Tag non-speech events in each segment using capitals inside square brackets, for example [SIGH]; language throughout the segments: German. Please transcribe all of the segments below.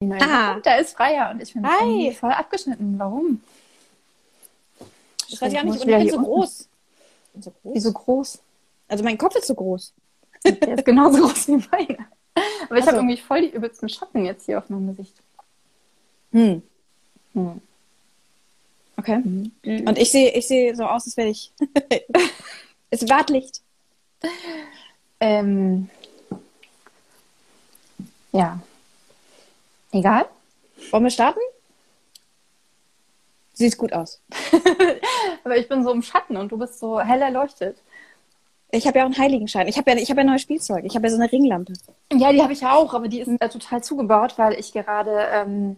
die neue Ah. Woche. Da ist Freier und ich bin Hi. voll abgeschnitten. Warum? Weiß ich auch muss nicht. Und ich bin so unten. groß. Ich bin so groß. Wie so groß? Also mein Kopf ist so groß. Der ist genauso groß wie meiner. Aber ich habe so. irgendwie voll die übelsten Schatten jetzt hier auf meinem Gesicht. Hm. Hm. Okay. Und ich sehe ich sehe so aus, als wäre ich. [LAUGHS] es ist Wartlicht. Ähm, ja. Egal. Wollen wir starten? Sieht gut aus. [LAUGHS] Aber ich bin so im Schatten und du bist so hell erleuchtet. Ich habe ja auch einen Heiligenschein. Ich habe ja, ich habe ja neues Spielzeug. Ich habe ja so eine Ringlampe. Ja, die habe ich ja auch, aber die ist äh, total zugebaut, weil ich gerade ähm,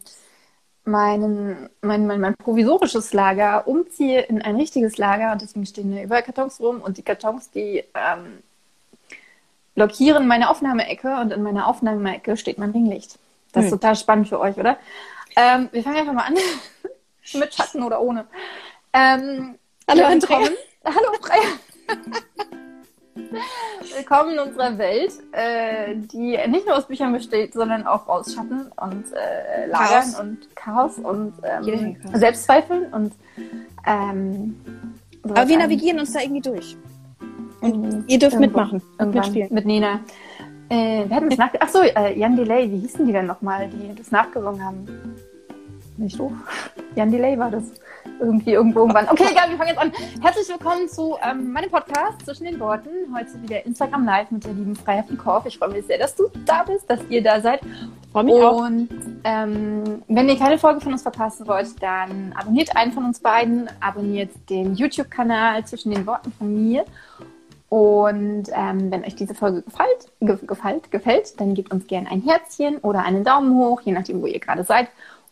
meinen, mein, mein, mein provisorisches Lager umziehe in ein richtiges Lager und deswegen stehen da überall Kartons rum und die Kartons, die ähm, blockieren meine Aufnahmeecke und in meiner Aufnahmeecke steht mein Ringlicht. Das ist Hm. total spannend für euch, oder? Ähm, wir fangen einfach mal an. [LAUGHS] Mit Schatten oder ohne. Ähm, Hallo, Andrea. Hallo Freya. [LAUGHS] Willkommen in unserer Welt, äh, die nicht nur aus Büchern besteht, sondern auch aus Schatten und äh, Lagern Chaos. und Chaos und ähm. Selbstzweifeln und ähm, Aber wir navigieren uns da irgendwie durch. irgendwie Ihr dürft irgendwo- mitmachen und mitspielen. Mit Nena. Äh, wir hatten das nach... Achso, äh, Jan Delay, wie hießen die denn nochmal, die das nachgesungen haben? Nicht doof. Jan Delay war das. Irgendwie irgendwo irgendwann. Okay, egal, wir fangen jetzt an. Herzlich willkommen zu ähm, meinem Podcast zwischen den Worten. Heute wieder Instagram Live mit der lieben von Korf. Ich freue mich sehr, dass du da bist, dass ihr da seid. Freue mich auch. Und ähm, wenn ihr keine Folge von uns verpassen wollt, dann abonniert einen von uns beiden, abonniert den YouTube-Kanal zwischen den Worten von mir. Und ähm, wenn euch diese Folge gefällt, ge gefällt, gefällt, dann gebt uns gerne ein Herzchen oder einen Daumen hoch, je nachdem, wo ihr gerade seid.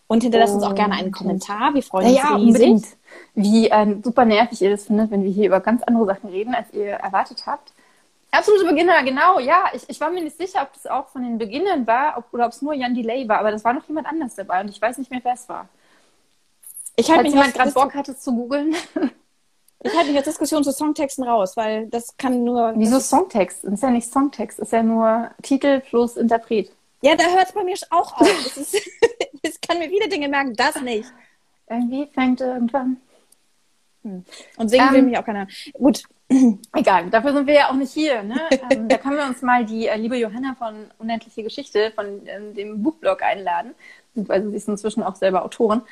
Und hinterlasst uns auch gerne einen Und- Kommentar. Wir freuen uns Ja, riesig. unbedingt. Wie ähm, super nervig ihr das findet, wenn wir hier über ganz andere Sachen reden, als ihr erwartet habt. Absolute Beginner, genau, ja. Ich, ich war mir nicht sicher, ob das auch von den Beginnern war ob, oder ob es nur Jan Delay war, aber das war noch jemand anders dabei und ich weiß nicht mehr, wer es war. Ich Falls mich, jemand gerade Bock. Hatte zu googeln. [LAUGHS] ich halte mich als Diskussion zu Songtexten raus, weil das kann nur. Wieso Songtext? Das ist ja nicht Songtext, das ist ja nur Titel plus Interpret. Ja, da hört es bei mir auch auf. Das, ist, [LAUGHS] das kann mir viele Dinge merken, das nicht. Irgendwie fängt irgendwann. Und singen Ähm, will mich auch keiner. Gut. [CLEARS THROAT] Egal, dafür sind wir ja auch nicht hier. Ne? [LAUGHS] ähm, da können wir uns mal die äh, liebe Johanna von Unendliche Geschichte von ähm, dem Buchblog einladen. Beziehungsweise sie ist inzwischen auch selber Autorin.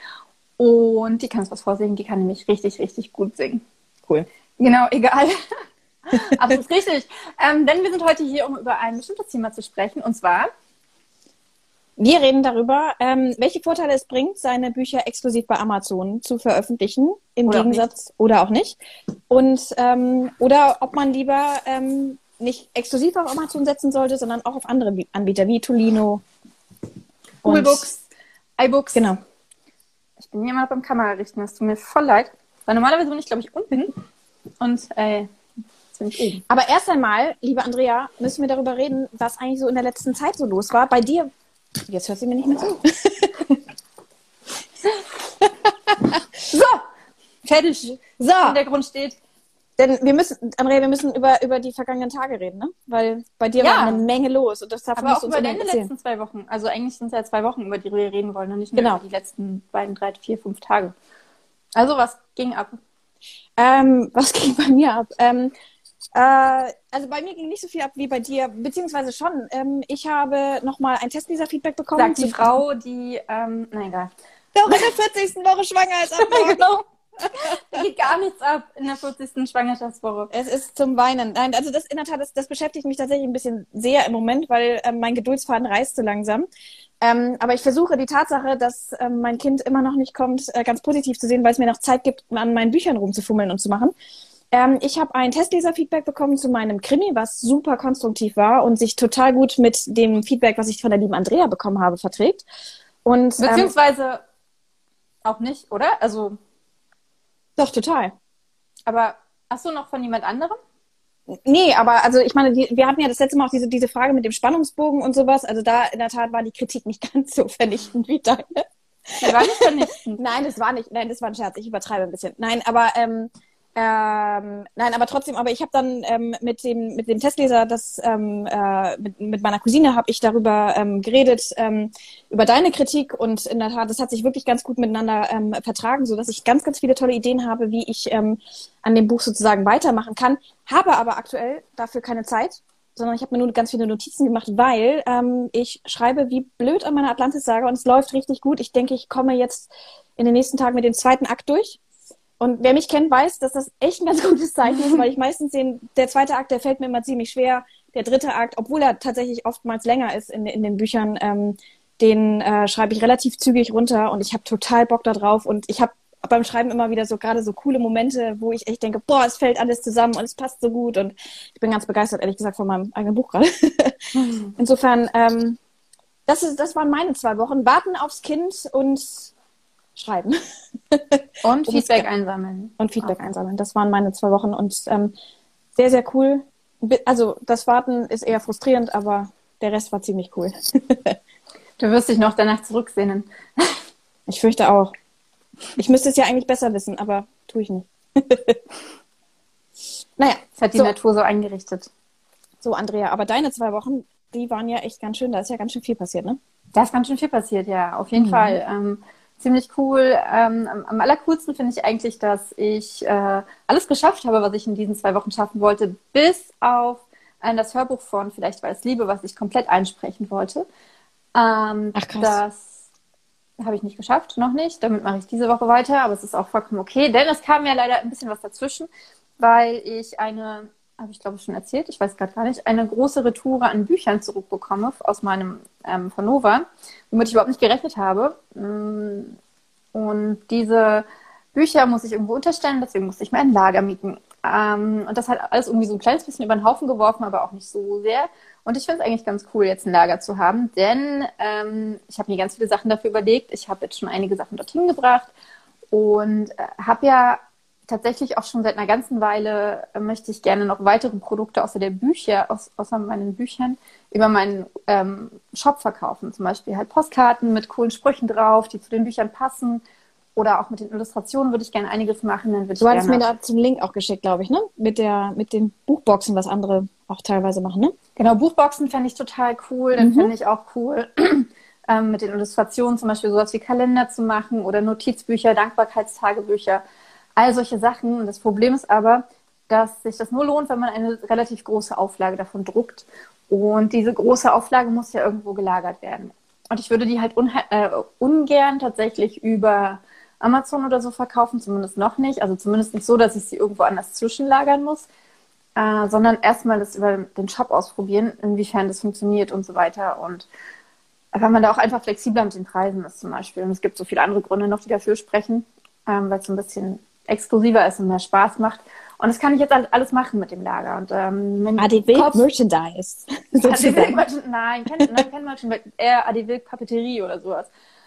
Und die kann uns was vorsingen. Die kann nämlich richtig, richtig gut singen. Cool. Genau, egal. [LAUGHS] Absolut richtig. Ähm, denn wir sind heute hier, um über ein bestimmtes Thema zu sprechen. Und zwar, Wir reden darüber, ähm, welche Vorteile es bringt, seine Bücher exklusiv bei Amazon zu veröffentlichen, im Oder auch Gegensatz oder auch nicht. Und ähm, oder ob man lieber ähm, nicht exklusiv auf Amazon setzen sollte, sondern auch auf andere Bi- Anbieter wie Tolino. Google Books, iBooks. Genau. Ich bin hier mal beim Kamerarichten. Das tut mir voll leid. Weil normalerweise bin ich, glaube ich, unten. Und äh, jetzt bin ich oben. Aber erst einmal, liebe Andrea, müssen wir darüber reden, was eigentlich so in der letzten Zeit so los war. Bei dir, jetzt hört sie mir nicht mehr zu. [LAUGHS] So, fertig. So, Im Hintergrund steht. denn wir müssen, Andrea, wir müssen über, über die vergangenen Tage reden, ne? Weil bei dir Ja. war eine Menge los und das darf Aber auch über deine erzählen. letzten zwei Wochen. Also eigentlich sind es ja zwei Wochen, über die wir reden wollen und nicht nur Genau. über die letzten beiden, drei, vier, fünf Tage. Also was ging ab? Ähm, [LAUGHS] was ging bei mir ab? Ähm, äh, also bei mir ging nicht so viel ab wie bei dir, beziehungsweise schon. Ähm, ich habe nochmal ein Testleser-Feedback bekommen. Sagt die Frau, die, ähm, na egal. Doch in der 40. Woche schwanger ist. [LAUGHS] genau. [LAUGHS] Da geht gar nichts ab in der 40. Schwangerschaftswoche. Es ist zum Weinen. Nein, also das in der Tat, das, das beschäftigt mich tatsächlich ein bisschen sehr im Moment, weil ähm, mein Geduldsfaden reißt so langsam. Ähm, aber ich versuche die Tatsache, dass ähm, mein Kind immer noch nicht kommt, äh, ganz positiv zu sehen, weil es mir noch Zeit gibt, an meinen Büchern rumzufummeln und zu machen. Ähm, ich habe ein Testleser-Feedback bekommen zu meinem Krimi, was super konstruktiv war und sich total gut mit dem Feedback, was ich von der lieben Andrea bekommen habe, verträgt. Und ähm, Beziehungsweise auch nicht, oder? Also, doch total. aber hast du noch von jemand anderem? Nee, aber also ich meine, die, wir hatten ja das letzte Mal auch diese, diese Frage mit dem Spannungsbogen und sowas. Also da in der Tat war die Kritik nicht [LAUGHS] ganz so vernichtend wie deine. Die war nicht vernichtend. [LAUGHS] Nein, das war nicht, nein, das war ein Scherz. Ich übertreibe ein bisschen. Nein, aber ähm, Ähm, nein, aber trotzdem, aber ich habe dann ähm, mit dem mit dem Testleser, das ähm, äh, mit, mit meiner Cousine habe ich darüber ähm, geredet ähm, über deine Kritik und in der Tat, das hat sich wirklich ganz gut miteinander ähm, vertragen, so dass ich ganz ganz viele tolle Ideen habe, wie ich ähm, an dem Buch sozusagen weitermachen kann. Habe aber aktuell dafür keine Zeit, sondern ich habe mir nur ganz viele Notizen gemacht, weil ähm, ich schreibe wie blöd an meiner Atlantis-Sage und es läuft richtig gut. Ich denke, ich komme jetzt in den nächsten Tagen mit dem zweiten Akt durch und wer mich kennt, weiß, dass das echt ein ganz [LAUGHS] gutes Zeichen ist, weil ich meistens den, der zweite Akt, der fällt mir immer ziemlich schwer. Der dritte Akt, obwohl er tatsächlich oftmals länger ist in, in den Büchern, ähm, den äh, schreibe ich relativ zügig runter und ich habe total Bock da drauf und ich habe beim Schreiben immer wieder so gerade so coole Momente, wo ich echt denke, boah, es fällt alles zusammen und es passt so gut und ich bin ganz begeistert, ehrlich gesagt, von meinem eigenen Buch gerade. [LAUGHS] Insofern, ähm, das, ist, das waren meine zwei Wochen. Warten aufs Kind und schreiben. [LAUGHS] Und Feedback einsammeln. Und Feedback einsammeln. Das waren meine zwei Wochen und ähm, sehr, sehr cool. Also das Warten ist eher frustrierend, aber der Rest war ziemlich cool. [LAUGHS] du wirst dich noch danach zurücksehnen. [LAUGHS] ich fürchte auch. Ich müsste es ja eigentlich besser wissen, aber tue ich nicht. naja. Das hat die so. Natur so eingerichtet. So, Andrea, aber deine zwei Wochen, die waren ja echt ganz schön. Da ist ja ganz schön viel passiert, ne? Da ist ganz schön viel passiert, ja, auf jeden mhm. Fall. Ähm, ziemlich cool. Ähm, am allercoolsten finde ich eigentlich, dass ich äh, alles geschafft habe, was ich in diesen zwei Wochen schaffen wollte, bis auf äh, das Hörbuch von Vielleicht war es Liebe, was ich komplett einsprechen wollte. Ähm, Ach krass. Das habe ich nicht geschafft, noch nicht. Damit mache ich diese Woche weiter, aber es ist auch vollkommen okay, denn es kam ja leider ein bisschen was dazwischen, weil ich eine habe ich glaube ich schon erzählt, ich weiß gerade gar nicht, eine große Retoure an Büchern zurückbekomme aus meinem ähm, von Nova, womit ich überhaupt nicht gerechnet habe. Mm, und diese Bücher muss ich irgendwo unterstellen, deswegen musste ich mir ein Lager mieten. Ähm, und das hat alles irgendwie so ein kleines bisschen über den Haufen geworfen, aber auch nicht so sehr. Und ich finde es eigentlich ganz cool, jetzt ein Lager zu haben, denn ähm, ich habe mir ganz viele Sachen dafür überlegt. Ich habe jetzt schon einige Sachen dorthin gebracht und äh, habe ja tatsächlich auch schon seit einer ganzen Weile äh, möchte ich gerne noch weitere Produkte außer der Bücher, aus, außer meinen Büchern, über meinen ähm, Shop verkaufen. Zum Beispiel halt Postkarten mit coolen Sprüchen drauf, die zu den Büchern passen. Oder auch mit den Illustrationen würde ich gerne einiges machen. Dann würde du hattest mir da zum Link auch geschickt, glaube ich, ne? Mit der, mit den Buchboxen, was andere auch teilweise machen, ne? Genau, Buchboxen fände ich total cool. Dann mhm. fände ich auch cool, [CLEARS THROAT] ähm, mit den Illustrationen zum Beispiel sowas wie Kalender zu machen oder Notizbücher, Dankbarkeitstagebücher all solche Sachen. Und das Problem ist aber, dass sich das nur lohnt, wenn man eine relativ große Auflage davon druckt. Und diese große Auflage muss ja irgendwo gelagert werden. Und ich würde die halt äh, ungern tatsächlich über Amazon oder so verkaufen, zumindest noch nicht. Also zumindest nicht so, dass ich sie irgendwo anders zwischenlagern muss, äh, sondern erstmal das über den Shop ausprobieren, inwiefern das funktioniert und so weiter. Und wenn man da auch einfach flexibler mit den Preisen ist zum Beispiel. Und es gibt so viele andere Gründe noch, die dafür sprechen, ähm, weil es so ein bisschen exklusiver ist und mehr Spaß macht. Und das kann ich jetzt alles machen mit dem Lager. Und, ähm, AD Wilk Merchandise. [LAUGHS] AD Wilk Merchandise, nein, kein, nein, kein Merchandise, eher AD Wilk Papeterie oder sowas.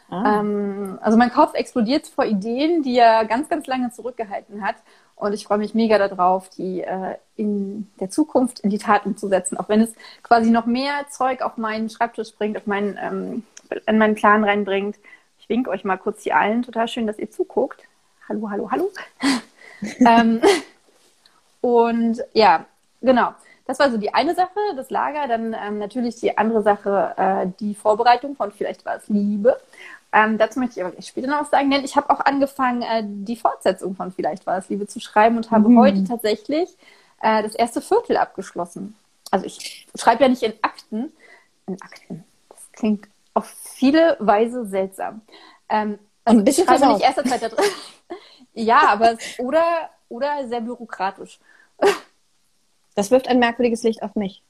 Ah. Ähm, also mein Kopf explodiert vor Ideen, die er ganz, ganz lange zurückgehalten hat. Und ich freue mich mega darauf, die äh, in der Zukunft in die Tat umzusetzen. Auch wenn es quasi noch mehr Zeug auf meinen Schreibtisch bringt, auf meinen, ähm, in meinen Plan reinbringt. Ich winke euch mal kurz hier allen. Total schön, dass ihr zuguckt. Hallo, hallo, hallo. [LAUGHS] ähm, und ja, genau. Das war so die eine Sache, das Lager. Dann ähm, natürlich die andere Sache, äh, die Vorbereitung von Vielleicht war es Liebe. Ähm, dazu möchte ich aber gleich später noch was sagen, denn ich habe auch angefangen, äh, die Fortsetzung von Vielleicht war es Liebe zu schreiben und habe mhm. heute tatsächlich äh, das erste Viertel abgeschlossen. Also ich schreibe ja nicht in Akten. In Akten. Das klingt auf viele Weise seltsam. Ähm, also ein bisschen ich schreibe nicht erste, zweite, dritte. [LAUGHS] Ja, aber oder, oder sehr bürokratisch. [LAUGHS] Das wirft ein merkwürdiges Licht auf mich.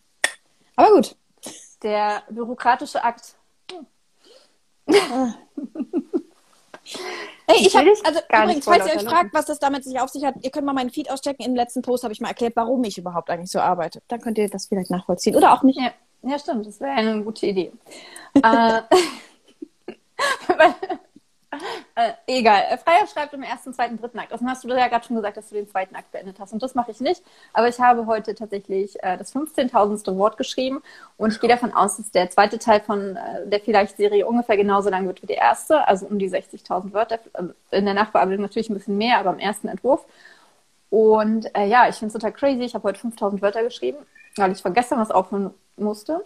Aber gut. Der bürokratische Akt. [LAUGHS] Hm. Hey, ich habe, also übrigens, falls ihr euch fragt, was das damit sich auf sich hat, ihr könnt mal meinen Feed auschecken. Im letzten Post habe ich mal erklärt, warum ich überhaupt eigentlich so arbeite. Dann könnt ihr das vielleicht nachvollziehen. Oder auch nicht. Ja, ja stimmt. Das wäre eine gute Idee. äh, äh, egal. Äh, Freier schreibt im ersten, zweiten, dritten Akt. Außerdem hast du ja gerade schon gesagt, dass du den zweiten Akt beendet hast. Und das mache ich nicht. Aber ich habe heute tatsächlich äh, das 15.000. Wort geschrieben. Und ich gehe davon aus, dass der zweite Teil von äh, der Vielleicht-Serie ungefähr genauso lang wird wie der erste. Also um die 60.000 Wörter. Also in der Nachbearbeitung natürlich ein bisschen mehr, aber im ersten Entwurf. Und äh, ja, ich finde es total crazy. Ich habe heute 5000 Wörter geschrieben, weil ich von gestern was aufhören musste.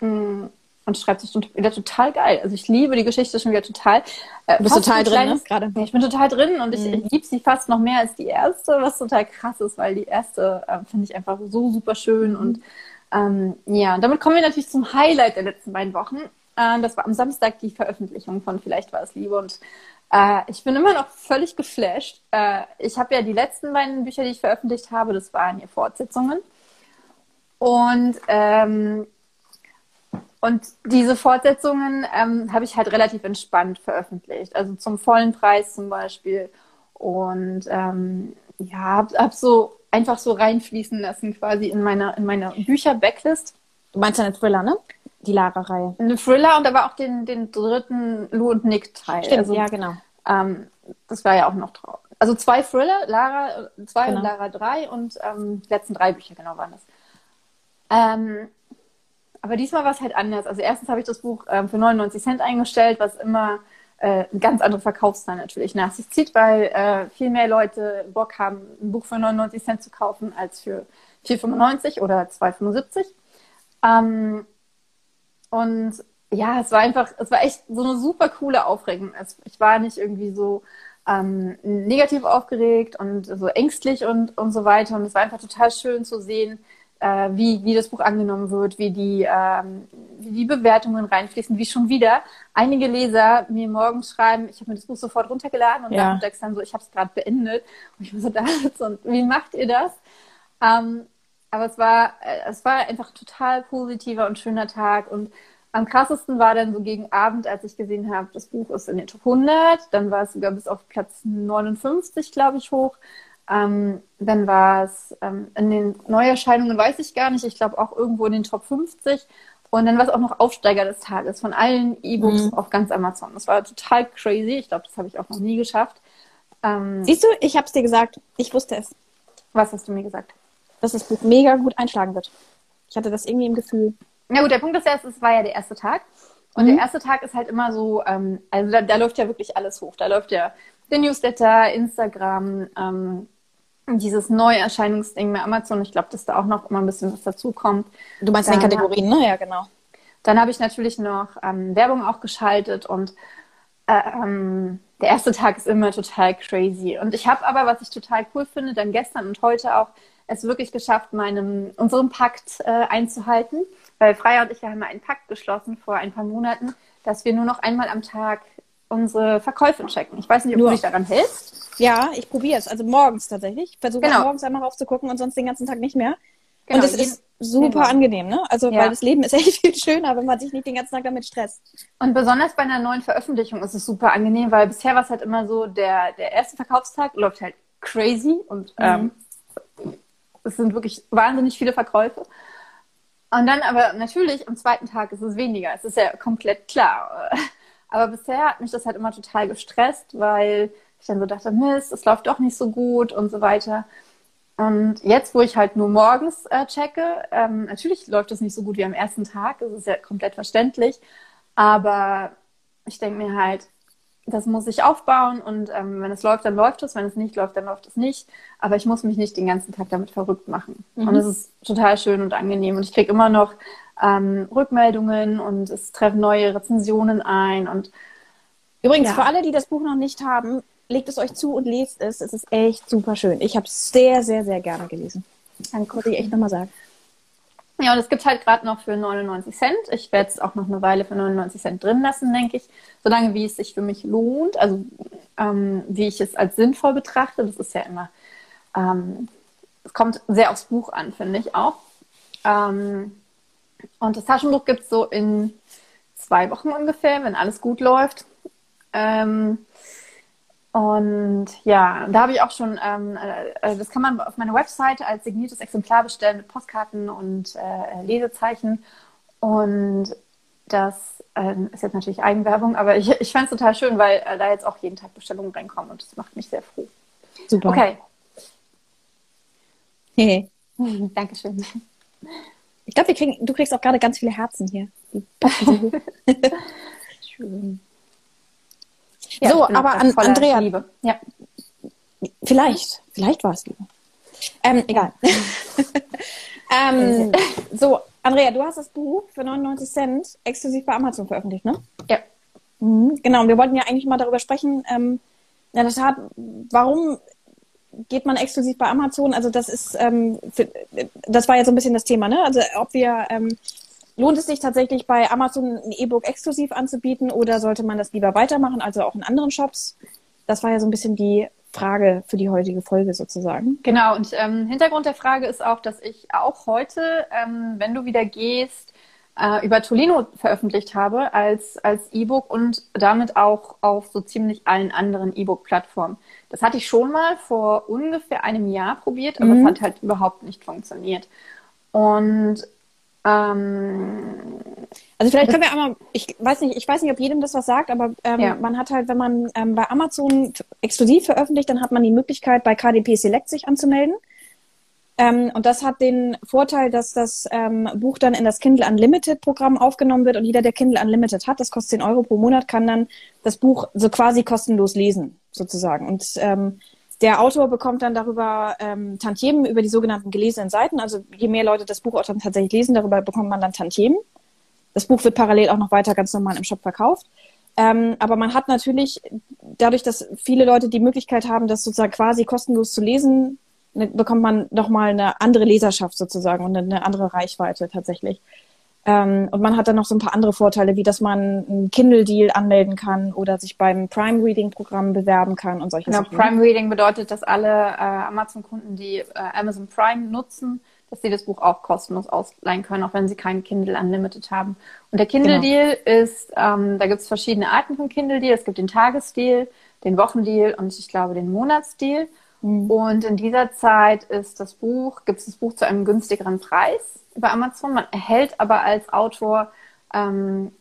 Mm, und schreibt sich wieder total geil. Also ich liebe die Geschichte schon wieder total. Äh, du bist total drin, ne? Gerade. Ja, ich bin total drin und ich, mhm. ich liebe sie fast noch mehr als die erste, was total krass ist, weil die erste äh, finde ich einfach so super schön. Mhm. Und ähm, ja, und damit kommen wir natürlich zum Highlight der letzten beiden Wochen. Äh, das war am Samstag die Veröffentlichung von Vielleicht war es Liebe. Und äh, ich bin immer noch völlig geflasht. Äh, ich habe ja die letzten beiden Bücher, die ich veröffentlicht habe, das waren hier Fortsetzungen. Und ähm, und diese Fortsetzungen ähm, habe ich halt relativ entspannt veröffentlicht. Also zum vollen Preis zum Beispiel. Und ähm, ja, habe hab so einfach so reinfließen lassen quasi in meine, in meine Bücher-Backlist. Du meinst ja eine Thriller, ne? Die Lara-Reihe. Eine Thriller und aber auch den, den dritten Lou und Nick-Teil. Stimmt, also, ja, genau. Ähm, das war ja auch noch drauf. Also zwei Thriller, Lara 2 genau. und Lara 3 und ähm, die letzten drei Bücher, genau waren das. Ähm, aber diesmal war es halt anders. Also erstens habe ich das Buch ähm, für 99 Cent eingestellt, was immer äh, eine ganz andere Verkaufszahlen natürlich nach sich zieht, weil äh, viel mehr Leute Bock haben, ein Buch für 99 Cent zu kaufen als für 4,95 oder 2,75. Ähm, und ja, es war einfach, es war echt so eine super coole Aufregung. Ich war nicht irgendwie so ähm, negativ aufgeregt und so ängstlich und, und so weiter. Und es war einfach total schön zu sehen, äh, wie, wie das Buch angenommen wird, wie die, ähm, wie die Bewertungen reinfließen, wie schon wieder einige Leser mir morgens schreiben, ich habe mir das Buch sofort runtergeladen und ja. nachmittags dann so, ich habe es gerade beendet. Und ich war so da [LAUGHS] und wie macht ihr das? Ähm, aber es war, äh, es war einfach ein total positiver und schöner Tag und am krassesten war dann so gegen Abend, als ich gesehen habe, das Buch ist in den Top 100, dann war es sogar bis auf Platz 59, glaube ich, hoch. Ähm, dann war es ähm, in den Neuerscheinungen, weiß ich gar nicht, ich glaube auch irgendwo in den Top 50. Und dann war es auch noch Aufsteiger des Tages von allen E-Books mhm. auf ganz Amazon. Das war total crazy. Ich glaube, das habe ich auch noch nie geschafft. Ähm, Siehst du, ich habe es dir gesagt. Ich wusste es. Was hast du mir gesagt? Dass das Buch mega gut einschlagen wird. Ich hatte das irgendwie im Gefühl. Na gut, der Punkt ist ja, es war ja der erste Tag. Und mhm. der erste Tag ist halt immer so, ähm, also da, da, läuft ja wirklich alles hoch. Da läuft ja der Newsletter, Instagram, ähm, dieses Neuerscheinungsding bei Amazon. Ich glaube, dass da auch noch immer ein bisschen was dazukommt. Du meinst dann, in Kategorien, ne? Ja, genau. Dann habe ich natürlich noch ähm, Werbung auch geschaltet und äh, ähm, der erste Tag ist immer total crazy. Und ich habe aber, was ich total cool finde, dann gestern und heute auch es wirklich geschafft, meinem, unserem Pakt äh, einzuhalten. Weil Freier und ich haben einen Pakt geschlossen vor ein paar Monaten, dass wir nur noch einmal am Tag unsere Verkäufe checken. Ich weiß nicht, ob Nur. du dich daran hältst. Ja, ich probiere es. Also morgens tatsächlich. Ich versuche genau. morgens einmal raufzugucken und sonst den ganzen Tag nicht mehr. Genau, und es ist super genau. angenehm, ne? Also, ja. weil das Leben ist [LAUGHS] echt viel schöner, wenn man sich nicht den ganzen Tag damit stresst. Und besonders bei einer neuen Veröffentlichung ist es super angenehm, weil bisher war es halt immer so, der, der erste Verkaufstag läuft halt crazy und mhm. ähm, es sind wirklich wahnsinnig viele Verkäufe. Und dann aber natürlich am zweiten Tag ist es weniger. Es ist ja komplett klar. Aber bisher hat mich das halt immer total gestresst, weil ich dann so dachte, Mist, es läuft doch nicht so gut und so weiter. Und jetzt, wo ich halt nur morgens äh, checke, ähm, natürlich läuft es nicht so gut wie am ersten Tag, das ist ja komplett verständlich. Aber ich denke mir halt, das muss ich aufbauen und ähm, wenn es läuft, dann läuft es, wenn es nicht läuft, dann läuft es nicht. Aber ich muss mich nicht den ganzen Tag damit verrückt machen. Mhm. Und es ist total schön und angenehm. Und ich kriege immer noch ähm, Rückmeldungen und es treffen neue Rezensionen ein. Und übrigens, ja. für alle, die das Buch noch nicht haben, legt es euch zu und lest es. Es ist echt super schön. Ich habe es sehr, sehr, sehr gerne gelesen. Dann konnte ich echt nochmal sagen. Ja, und es gibt halt gerade noch für 99 Cent. Ich werde es auch noch eine Weile für 99 Cent drin lassen, denke ich. Solange wie es sich für mich lohnt, also ähm, wie ich es als sinnvoll betrachte. Das ist ja immer, ähm, es kommt sehr aufs Buch an, finde ich auch. Ähm, und das Taschenbuch gibt es so in zwei Wochen ungefähr, wenn alles gut läuft. Ähm, und ja, da habe ich auch schon, ähm, äh, das kann man auf meiner Webseite als signiertes Exemplar bestellen mit Postkarten und äh, Lesezeichen. Und das äh, ist jetzt natürlich Eigenwerbung, aber ich, ich fand es total schön, weil äh, da jetzt auch jeden Tag Bestellungen reinkommen und das macht mich sehr froh. Super. Okay. [LAUGHS] Dankeschön. Ich glaube, du kriegst auch gerade ganz viele Herzen hier. [LAUGHS] Schön. Ja, so, aber an, Andrea. Liebe. Ja. Vielleicht, vielleicht war es Liebe. Ähm, egal. [LAUGHS] ähm, so, Andrea, du hast das Buch für 99 Cent exklusiv bei Amazon veröffentlicht, ne? Ja. Mhm, genau, und wir wollten ja eigentlich mal darüber sprechen, ähm, ja, das hat, warum geht man exklusiv bei Amazon? Also das ist, ähm, für, das war ja so ein bisschen das Thema, ne? Also ob wir, ähm, lohnt es sich tatsächlich bei Amazon ein E-Book exklusiv anzubieten oder sollte man das lieber weitermachen, also auch in anderen Shops? Das war ja so ein bisschen die Frage für die heutige Folge sozusagen. Genau, und ähm, Hintergrund der Frage ist auch, dass ich auch heute, ähm, wenn du wieder gehst, äh, über Tolino veröffentlicht habe als, als E-Book und damit auch auf so ziemlich allen anderen E-Book-Plattformen. Das hatte ich schon mal vor ungefähr einem Jahr probiert, aber mhm. es hat halt überhaupt nicht funktioniert. Und ähm, also vielleicht können wir einmal, ich weiß nicht, ich weiß nicht, ob jedem das was sagt, aber ähm, ja. man hat halt, wenn man ähm, bei Amazon exklusiv veröffentlicht, dann hat man die Möglichkeit, bei KDP Select sich anzumelden. Ähm, und das hat den Vorteil, dass das ähm, Buch dann in das Kindle Unlimited Programm aufgenommen wird und jeder, der Kindle Unlimited hat, das kostet 10 Euro pro Monat, kann dann das Buch so quasi kostenlos lesen, sozusagen. Und ähm, der Autor bekommt dann darüber ähm, Tantiemen über die sogenannten gelesenen Seiten. Also je mehr Leute das Buch auch dann tatsächlich lesen, darüber bekommt man dann Tantiemen. Das Buch wird parallel auch noch weiter ganz normal im Shop verkauft. Ähm, aber man hat natürlich, dadurch, dass viele Leute die Möglichkeit haben, das sozusagen quasi kostenlos zu lesen, ne, bekommt man nochmal eine andere Leserschaft sozusagen und eine andere Reichweite tatsächlich. Ähm, und man hat dann noch so ein paar andere Vorteile, wie dass man einen Kindle-Deal anmelden kann oder sich beim Prime Reading-Programm bewerben kann und solche genau, Sachen. Prime Reading bedeutet, dass alle äh, Amazon-Kunden, die äh, Amazon Prime nutzen, dass sie das Buch auch kostenlos ausleihen können, auch wenn sie keinen Kindle Unlimited haben. Und der Kindle-Deal genau. ist, ähm, da gibt es verschiedene Arten von Kindle-Deal. Es gibt den Tagesdeal, den Wochendeal und ich glaube den Monatsdeal. Mhm. Und in dieser Zeit ist das Buch, gibt es das Buch zu einem günstigeren Preis über Amazon. Man erhält aber als Autor ähm,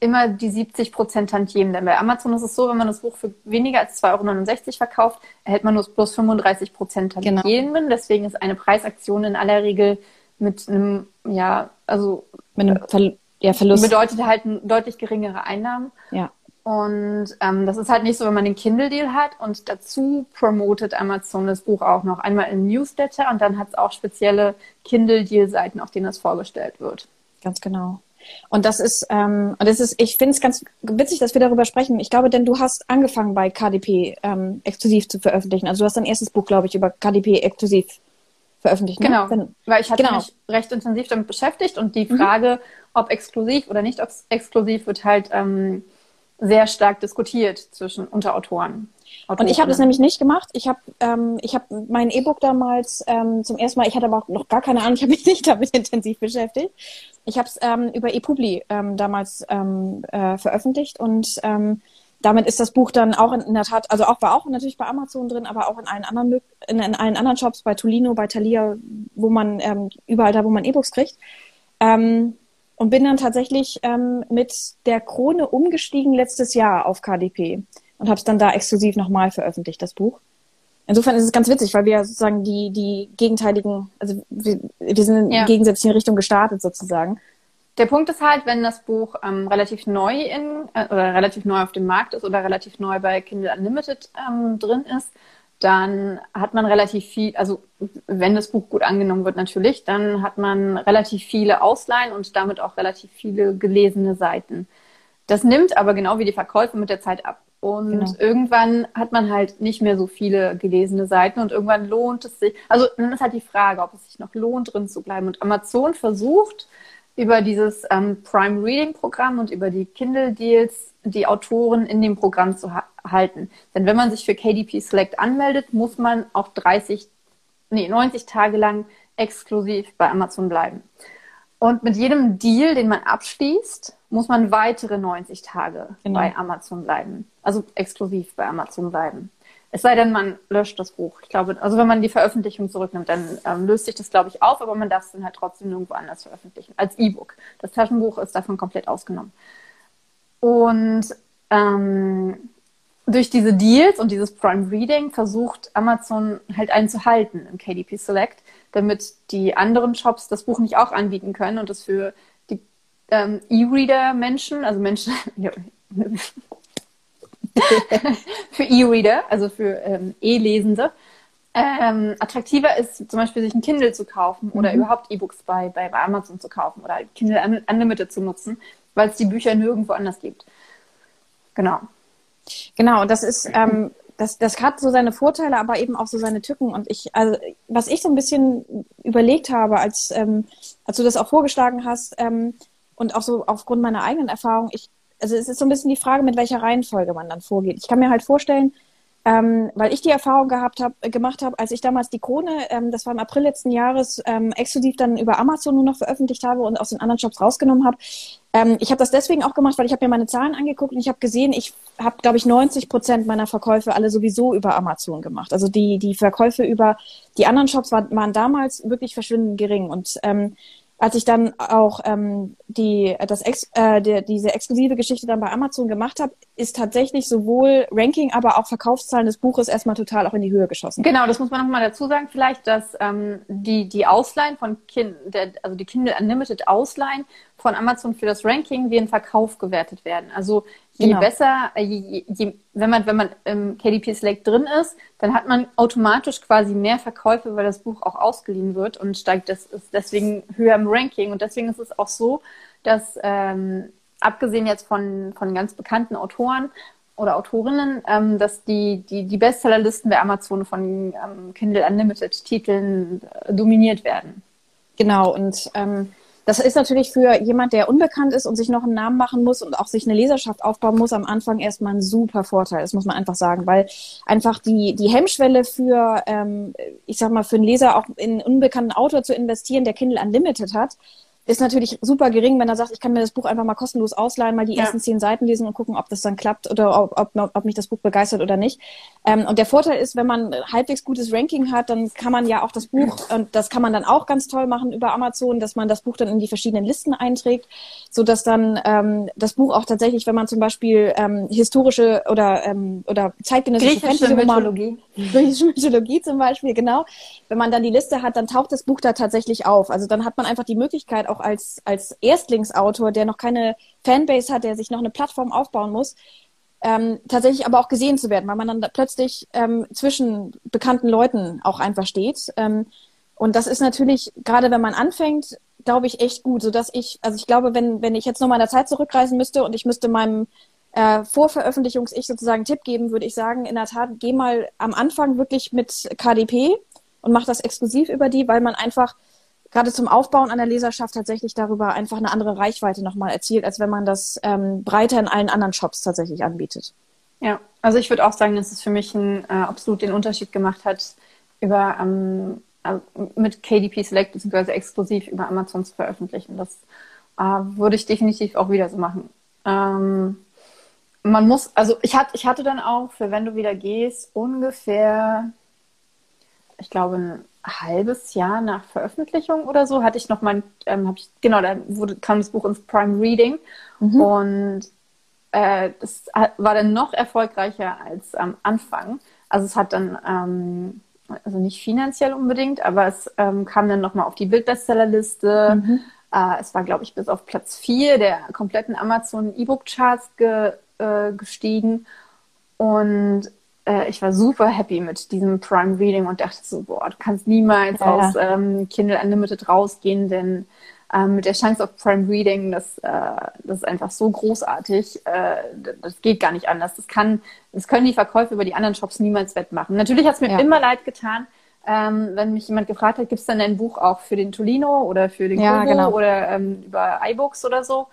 immer die 70 Prozent Tantiemen. Denn bei Amazon ist es so, wenn man das Buch für weniger als 2,69 Euro verkauft, erhält man nur plus 35 Prozent genau. Tantiemen. Genau. Deswegen ist eine Preisaktion in aller Regel mit einem, ja, also mit einem Ver ja, Verlust. Bedeutet halt deutlich geringere Einnahmen. Ja. Und ähm, das ist halt nicht so, wenn man den Kindle-Deal hat und dazu promotet Amazon das Buch auch noch einmal im Newsletter und dann hat es auch spezielle Kindle-Deal-Seiten, auf denen das vorgestellt wird. Ganz genau. Und das ist, ähm, und das ist, ich finde es ganz witzig, dass wir darüber sprechen. Ich glaube, denn du hast angefangen bei KDP ähm, exklusiv zu veröffentlichen. Also du hast dein erstes Buch, glaube ich, über KDP exklusiv veröffentlicht. Ne? Genau, Wenn, weil ich hatte genau. mich recht intensiv damit beschäftigt und die mhm. Frage, mhm. ob exklusiv oder nicht exklusiv, wird halt ähm, sehr stark diskutiert zwischen Unterautoren. Und ich habe das nämlich nicht gemacht. Ich habe ähm, hab mein E-Book damals ähm, zum ersten Mal, ich hatte aber auch noch gar keine Ahnung, ich habe mich [LAUGHS] nicht damit intensiv beschäftigt. Ich habe es ähm, über ePubli ähm, damals ähm, äh, veröffentlicht und ähm, damit ist das Buch dann auch in, in, der Tat, also auch war auch natürlich bei Amazon drin, aber auch in allen anderen in, in allen anderen Shops, bei Tolino, bei Thalia, wo man ähm, überall da, wo man E-Books kriegt. Ähm, und bin dann tatsächlich ähm, mit der Krone umgestiegen letztes Jahr auf KDP und habe es dann da exklusiv nochmal veröffentlicht, das Buch. Insofern ist es ganz witzig, weil wir sozusagen die, die gegenteiligen, also wir, wir sind in ja. gegensätzlichen Richtung gestartet sozusagen. Der Punkt ist halt, wenn das Buch ähm, relativ neu in äh, oder relativ neu auf dem Markt ist oder relativ neu bei Kindle Unlimited ähm, drin ist, dann hat man relativ viel, also wenn das Buch gut angenommen wird natürlich, dann hat man relativ viele Ausleihen und damit auch relativ viele gelesene Seiten. Das nimmt aber genau wie die Verkäufe mit der Zeit ab. Und genau. irgendwann hat man halt nicht mehr so viele gelesene Seiten und irgendwann lohnt es sich. Also dann ist halt die Frage, ob es sich noch lohnt, drin zu bleiben. Und Amazon versucht über dieses ähm, Prime Reading Programm und über die Kindle Deals die Autoren in dem Programm zu ha halten. Denn wenn man sich für KDP Select anmeldet, muss man auch 30, nee, 90 Tage lang exklusiv bei Amazon bleiben. Und mit jedem Deal, den man abschließt, muss man weitere 90 Tage genau. bei Amazon bleiben. Also exklusiv bei Amazon bleiben. Es sei denn, man löscht das Buch. Ich glaube, also wenn man die Veröffentlichung zurücknimmt, dann ähm, löst sich das, glaube ich, auf, aber man darf es dann halt trotzdem nirgendwo anders veröffentlichen. Als E-Book. Das Taschenbuch ist davon komplett ausgenommen. Und ähm, durch diese Deals und dieses Prime Reading versucht Amazon halt einen zu halten im KDP Select, damit die anderen Shops das Buch nicht auch anbieten können und das für die ähm, E-Reader-Menschen, also Menschen [LAUGHS] [LAUGHS] für E-Reader, also für ähm, E-Lesende, ähm, attraktiver ist, zum Beispiel sich ein Kindle zu kaufen mhm. oder überhaupt E-Books bei, bei, Amazon zu kaufen oder Kindle Unlimited zu nutzen, weil es die Bücher nirgendwo anders gibt. Genau. Genau, und das ist, ähm, das, das hat so seine Vorteile, aber eben auch so seine Tücken. Und ich, also was ich so ein bisschen überlegt habe, als, ähm, als du das auch vorgeschlagen hast, ähm, und auch so aufgrund meiner eigenen Erfahrung, ich, also es ist so ein bisschen die Frage, mit welcher Reihenfolge man dann vorgeht. Ich kann mir halt vorstellen, ähm, weil ich die Erfahrung gehabt habe, äh, gemacht habe, als ich damals die Krone, ähm, das war im April letzten Jahres, ähm, exklusiv dann über Amazon nur noch veröffentlicht habe und aus den anderen Shops rausgenommen habe. Ähm, ich habe das deswegen auch gemacht, weil ich habe mir meine Zahlen angeguckt und ich habe gesehen, ich habe, glaube ich, 90 Prozent meiner Verkäufe alle sowieso über Amazon gemacht. Also die, die Verkäufe über die anderen Shops waren, waren damals wirklich verschwindend gering. Und ähm, als ich dann auch ähm, die, das Ex, äh, die, diese exklusive Geschichte dann bei Amazon gemacht habe, ist tatsächlich sowohl Ranking, aber auch Verkaufszahlen des Buches erstmal total auch in die Höhe geschossen. Genau, das muss man nochmal dazu sagen, vielleicht, dass ähm, die, die Ausleihen von kind, der, also die Kindle Unlimited Ausleihen von Amazon für das Ranking wie ein Verkauf gewertet werden. Also je genau. besser, äh, je, je, wenn man, wenn man im KDP Select drin ist, dann hat man automatisch quasi mehr Verkäufe, weil das Buch auch ausgeliehen wird und steigt das ist deswegen höher im Ranking. Und deswegen ist es auch so, dass ähm, abgesehen jetzt von, von ganz bekannten Autoren oder Autorinnen, ähm, dass die, die, die Bestsellerlisten bei Amazon von ähm, Kindle Unlimited Titeln äh, dominiert werden. Genau, und ähm, das ist natürlich für jemand, der unbekannt ist und sich noch einen Namen machen muss und auch sich eine Leserschaft aufbauen muss, am Anfang erstmal ein super Vorteil. Das muss man einfach sagen, weil einfach die, die Hemmschwelle für, ähm, ich sag mal, für einen Leser auch in einen unbekannten Autor zu investieren, der Kindle Unlimited hat, ist natürlich super gering, wenn er sagt, ich kann mir das Buch einfach mal kostenlos ausleihen, mal die ja. ersten zehn Seiten lesen und gucken, ob das dann klappt oder ob, ob, ob mich das Buch begeistert oder nicht. Ähm, und der Vorteil ist, wenn man halbwegs gutes Ranking hat, dann kann man ja auch das Buch, und das kann man dann auch ganz toll machen über Amazon, dass man das Buch dann in die verschiedenen Listen einträgt, so dass dann ähm, das Buch auch tatsächlich, wenn man zum Beispiel ähm, historische oder ähm, oder zeitgenössische Griechische Mythologie, griechische Mythologie zum Beispiel, genau, wenn man dann die Liste hat, dann taucht das Buch da tatsächlich auf. Also dann hat man einfach die Möglichkeit, auch als, als Erstlingsautor, der noch keine Fanbase hat, der sich noch eine Plattform aufbauen muss, ähm, tatsächlich aber auch gesehen zu werden, weil man dann da plötzlich ähm, zwischen bekannten Leuten auch einfach steht. Ähm, und das ist natürlich, gerade wenn man anfängt, glaube ich, echt gut, sodass ich, also ich glaube, wenn, wenn ich jetzt nochmal in der Zeit zurückreisen müsste und ich müsste meinem äh, Vorveröffentlichungs-Ich sozusagen Tipp geben, würde ich sagen, in der Tat, geh mal am Anfang wirklich mit KDP und mach das exklusiv über die, weil man einfach gerade zum Aufbauen einer Leserschaft tatsächlich darüber einfach eine andere Reichweite nochmal erzielt, als wenn man das ähm, breiter in allen anderen Shops tatsächlich anbietet. Ja, also ich würde auch sagen, dass es für mich einen, äh, absolut den Unterschied gemacht hat, über ähm, äh, mit KDP Select bzw. exklusiv über Amazon zu veröffentlichen. Das äh, würde ich definitiv auch wieder so machen. Ähm, man muss, also ich hatte, ich hatte dann auch für wenn du wieder gehst, ungefähr, ich glaube, ein halbes Jahr nach Veröffentlichung oder so hatte ich noch mein, ähm, habe ich, genau, da wurde, kam das Buch ins Prime Reading mhm. und äh, das war dann noch erfolgreicher als am Anfang. Also es hat dann, ähm, also nicht finanziell unbedingt, aber es ähm, kam dann nochmal auf die Bildbestsellerliste. Mhm. Äh, es war, glaube ich, bis auf Platz 4 der kompletten Amazon E-Book-Charts ge, äh, gestiegen. Und äh, ich war super happy mit diesem Prime Reading und dachte so, boah, du kannst niemals ja. aus ähm, Kindle Unlimited rausgehen, denn ähm, mit der Chance auf Prime Reading, das, äh, das ist einfach so großartig. Äh, das geht gar nicht anders. Das kann, das können die Verkäufe über die anderen Shops niemals wettmachen. Natürlich hat es mir ja. immer leid getan, ähm, wenn mich jemand gefragt hat, gibt es denn ein Buch auch für den Tolino oder für den ja, Kobo genau. oder ähm, über iBooks oder so?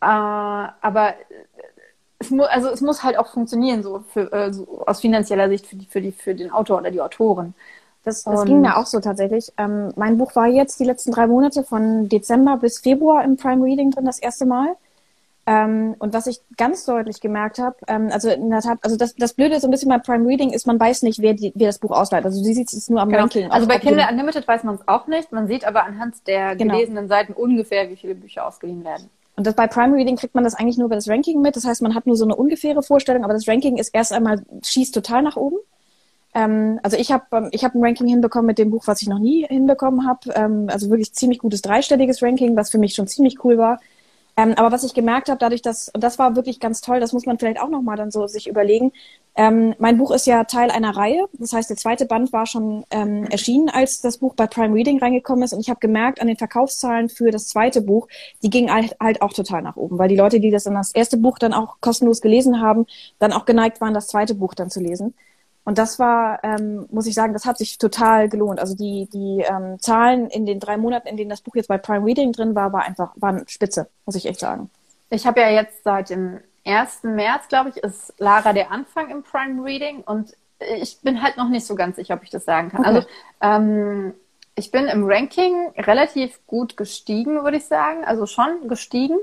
Äh, aber es muss, also es muss halt auch funktionieren, so, für, äh, so aus finanzieller Sicht für, die, für, die, für den Autor oder die Autorin. Das, das ging mir auch so tatsächlich. Ähm, mein Buch war jetzt die letzten drei Monate von Dezember bis Februar im Prime Reading drin, das erste Mal. Ähm, und was ich ganz deutlich gemerkt habe, ähm, also in der Tat, also das, das Blöde so ein bisschen bei Prime Reading ist, man weiß nicht, wer, die, wer das Buch ausleiht. Also sie sieht es nur am genau. Ranking. Also bei Kindle Unlimited weiß man es auch nicht. Man sieht aber anhand der genau. gelesenen Seiten ungefähr, wie viele Bücher ausgeliehen werden. Und das, bei Prime Reading kriegt man das eigentlich nur über das Ranking mit. Das heißt, man hat nur so eine ungefähre Vorstellung, aber das Ranking ist erst einmal, schießt total nach oben. Ähm, also ich habe ähm, ich hab ein Ranking hinbekommen mit dem Buch, was ich noch nie hinbekommen habe. Ähm, also wirklich ziemlich gutes dreistelliges Ranking, was für mich schon ziemlich cool war. Ähm, aber was ich gemerkt habe, dadurch, dass, und das war wirklich ganz toll, das muss man vielleicht auch nochmal dann so sich überlegen. Ähm, mein Buch ist ja Teil einer Reihe. Das heißt, der zweite Band war schon ähm, erschienen, als das Buch bei Prime Reading reingekommen ist. Und ich habe gemerkt an den Verkaufszahlen für das zweite Buch, die gingen halt, halt auch total nach oben, weil die Leute, die das dann das erste Buch dann auch kostenlos gelesen haben, dann auch geneigt waren, das zweite Buch dann zu lesen. Und das war, ähm, muss ich sagen, das hat sich total gelohnt. Also die, die ähm, Zahlen in den drei Monaten, in denen das Buch jetzt bei Prime Reading drin war, war einfach, waren spitze, muss ich echt sagen. Ich habe ja jetzt seit dem 1. März, glaube ich, ist Lara der Anfang im Prime Reading und ich bin halt noch nicht so ganz sicher, ob ich das sagen kann. Okay. Also ähm, ich bin im Ranking relativ gut gestiegen, würde ich sagen. Also schon gestiegen,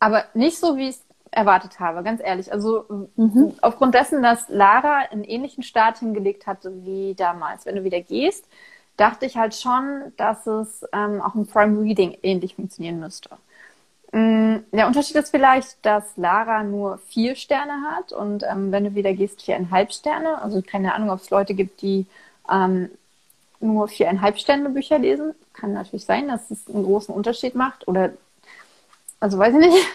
aber nicht so, wie es erwartet habe, ganz ehrlich. Also mhm. aufgrund dessen, dass Lara einen ähnlichen Start hingelegt hatte wie damals, wenn du wieder gehst, dachte ich halt schon, dass es ähm, auch im Prime Reading ähnlich funktionieren müsste. Ähm, der Unterschied ist vielleicht, dass Lara nur vier Sterne hat und ähm, wenn du wieder gehst, viereinhalb Sterne. Also keine Ahnung, ob es Leute gibt, die ähm, nur viereinhalb Sterne Bücher lesen. Kann natürlich sein, dass es einen großen Unterschied macht. Oder also weiß ich nicht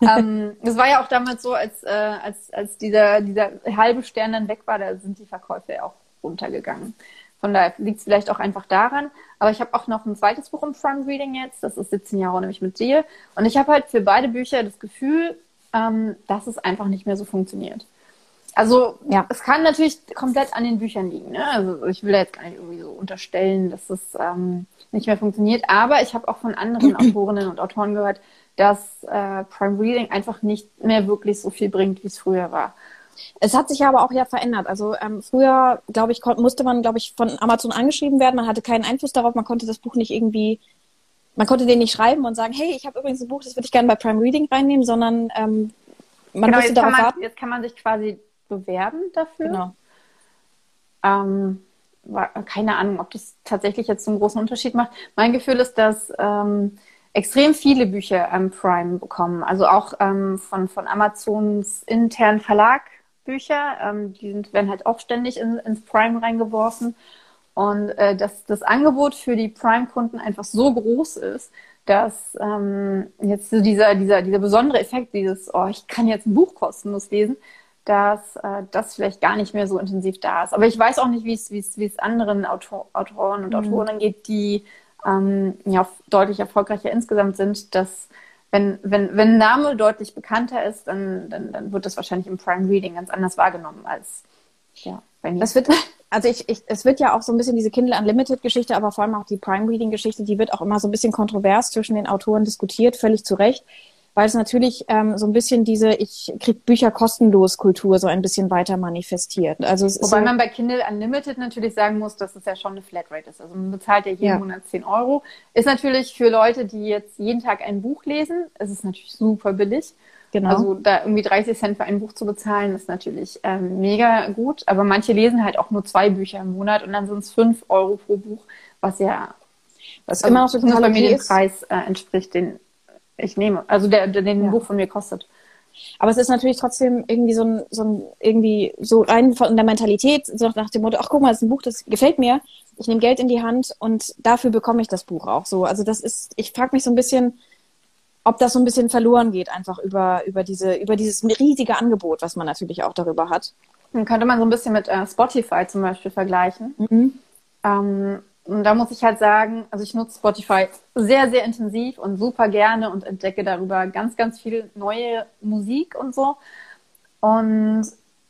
ähm, das war ja auch damals so, als, äh, als, als dieser, dieser halbe Stern dann weg war, da sind die Verkäufe ja auch runtergegangen. Von daher liegt es vielleicht auch einfach daran. Aber ich habe auch noch ein zweites Buch im Front Reading jetzt. Das ist 17 Jahre nämlich mit dir. Und ich habe halt für beide Bücher das Gefühl, ähm, dass es einfach nicht mehr so funktioniert. Also ja, es kann natürlich komplett an den Büchern liegen. Ne? Also ich will da jetzt gar nicht irgendwie so unterstellen, dass es ähm, nicht mehr funktioniert. Aber ich habe auch von anderen [CLEARS THROAT] Autorinnen und Autoren gehört, dass äh, Prime Reading einfach nicht mehr wirklich so viel bringt, wie es früher war. Es hat sich aber auch ja verändert. Also ähm, früher, glaube ich, musste man, glaube ich, von Amazon angeschrieben werden. Man hatte keinen Einfluss darauf. Man konnte das Buch nicht irgendwie, man konnte den nicht schreiben und sagen, hey, ich habe übrigens ein Buch, das würde ich gerne bei Prime Reading reinnehmen, sondern ähm, man genau, musste darauf man, warten. Jetzt kann man sich quasi bewerben dafür. Genau. Ähm, war, keine Ahnung, ob das tatsächlich jetzt so einen großen Unterschied macht. Mein Gefühl ist, dass ähm, extrem viele Bücher am Prime bekommen. Also auch ähm, von, von Amazons internen Verlag Bücher. Ähm, die sind, werden halt auch ständig in, ins Prime reingeworfen. Und äh, dass das Angebot für die Prime-Kunden einfach so groß ist, dass ähm, jetzt so dieser, dieser, dieser besondere Effekt, dieses, oh, ich kann jetzt ein Buch kostenlos lesen, dass äh, das vielleicht gar nicht mehr so intensiv da ist. Aber ich weiß auch nicht, wie es, wie es, wie es anderen Autor Autoren und mhm. Autorinnen geht, die ähm, ja deutlich erfolgreicher insgesamt sind, dass wenn, wenn, wenn ein Name deutlich bekannter ist, dann, dann, dann wird das wahrscheinlich im Prime Reading ganz anders wahrgenommen als ja, wenn das wird, also ich, ich, es wird ja auch so ein bisschen diese Kindle Unlimited Geschichte, aber vor allem auch die Prime Reading Geschichte, die wird auch immer so ein bisschen kontrovers zwischen den Autoren diskutiert, völlig zu Recht weil es natürlich ähm, so ein bisschen diese ich krieg Bücher kostenlos Kultur so ein bisschen weiter manifestiert. Also es Wobei ist so, man bei Kindle Unlimited natürlich sagen muss, dass es ja schon eine Flatrate ist. Also man bezahlt ja jeden ja. Monat 10 Euro. Ist natürlich für Leute, die jetzt jeden Tag ein Buch lesen, ist es natürlich super billig. Genau. Also da irgendwie 30 Cent für ein Buch zu bezahlen, ist natürlich ähm, mega gut. Aber manche lesen halt auch nur zwei Bücher im Monat und dann sind es 5 Euro pro Buch, was ja was also immer noch so ein Familienpreis äh, entspricht, den ich nehme. Also der, der den ja. Buch von mir kostet. Aber es ist natürlich trotzdem irgendwie so ein, so ein irgendwie so rein von der Mentalität, so nach dem Motto, ach guck mal, das ist ein Buch, das gefällt mir. Ich nehme Geld in die Hand und dafür bekomme ich das Buch auch so. Also das ist, ich frage mich so ein bisschen, ob das so ein bisschen verloren geht, einfach über, über diese, über dieses riesige Angebot, was man natürlich auch darüber hat. Dann könnte man so ein bisschen mit äh, Spotify zum Beispiel vergleichen. Mhm. Ähm, und da muss ich halt sagen, also ich nutze Spotify sehr, sehr intensiv und super gerne und entdecke darüber ganz, ganz viel neue Musik und so. Und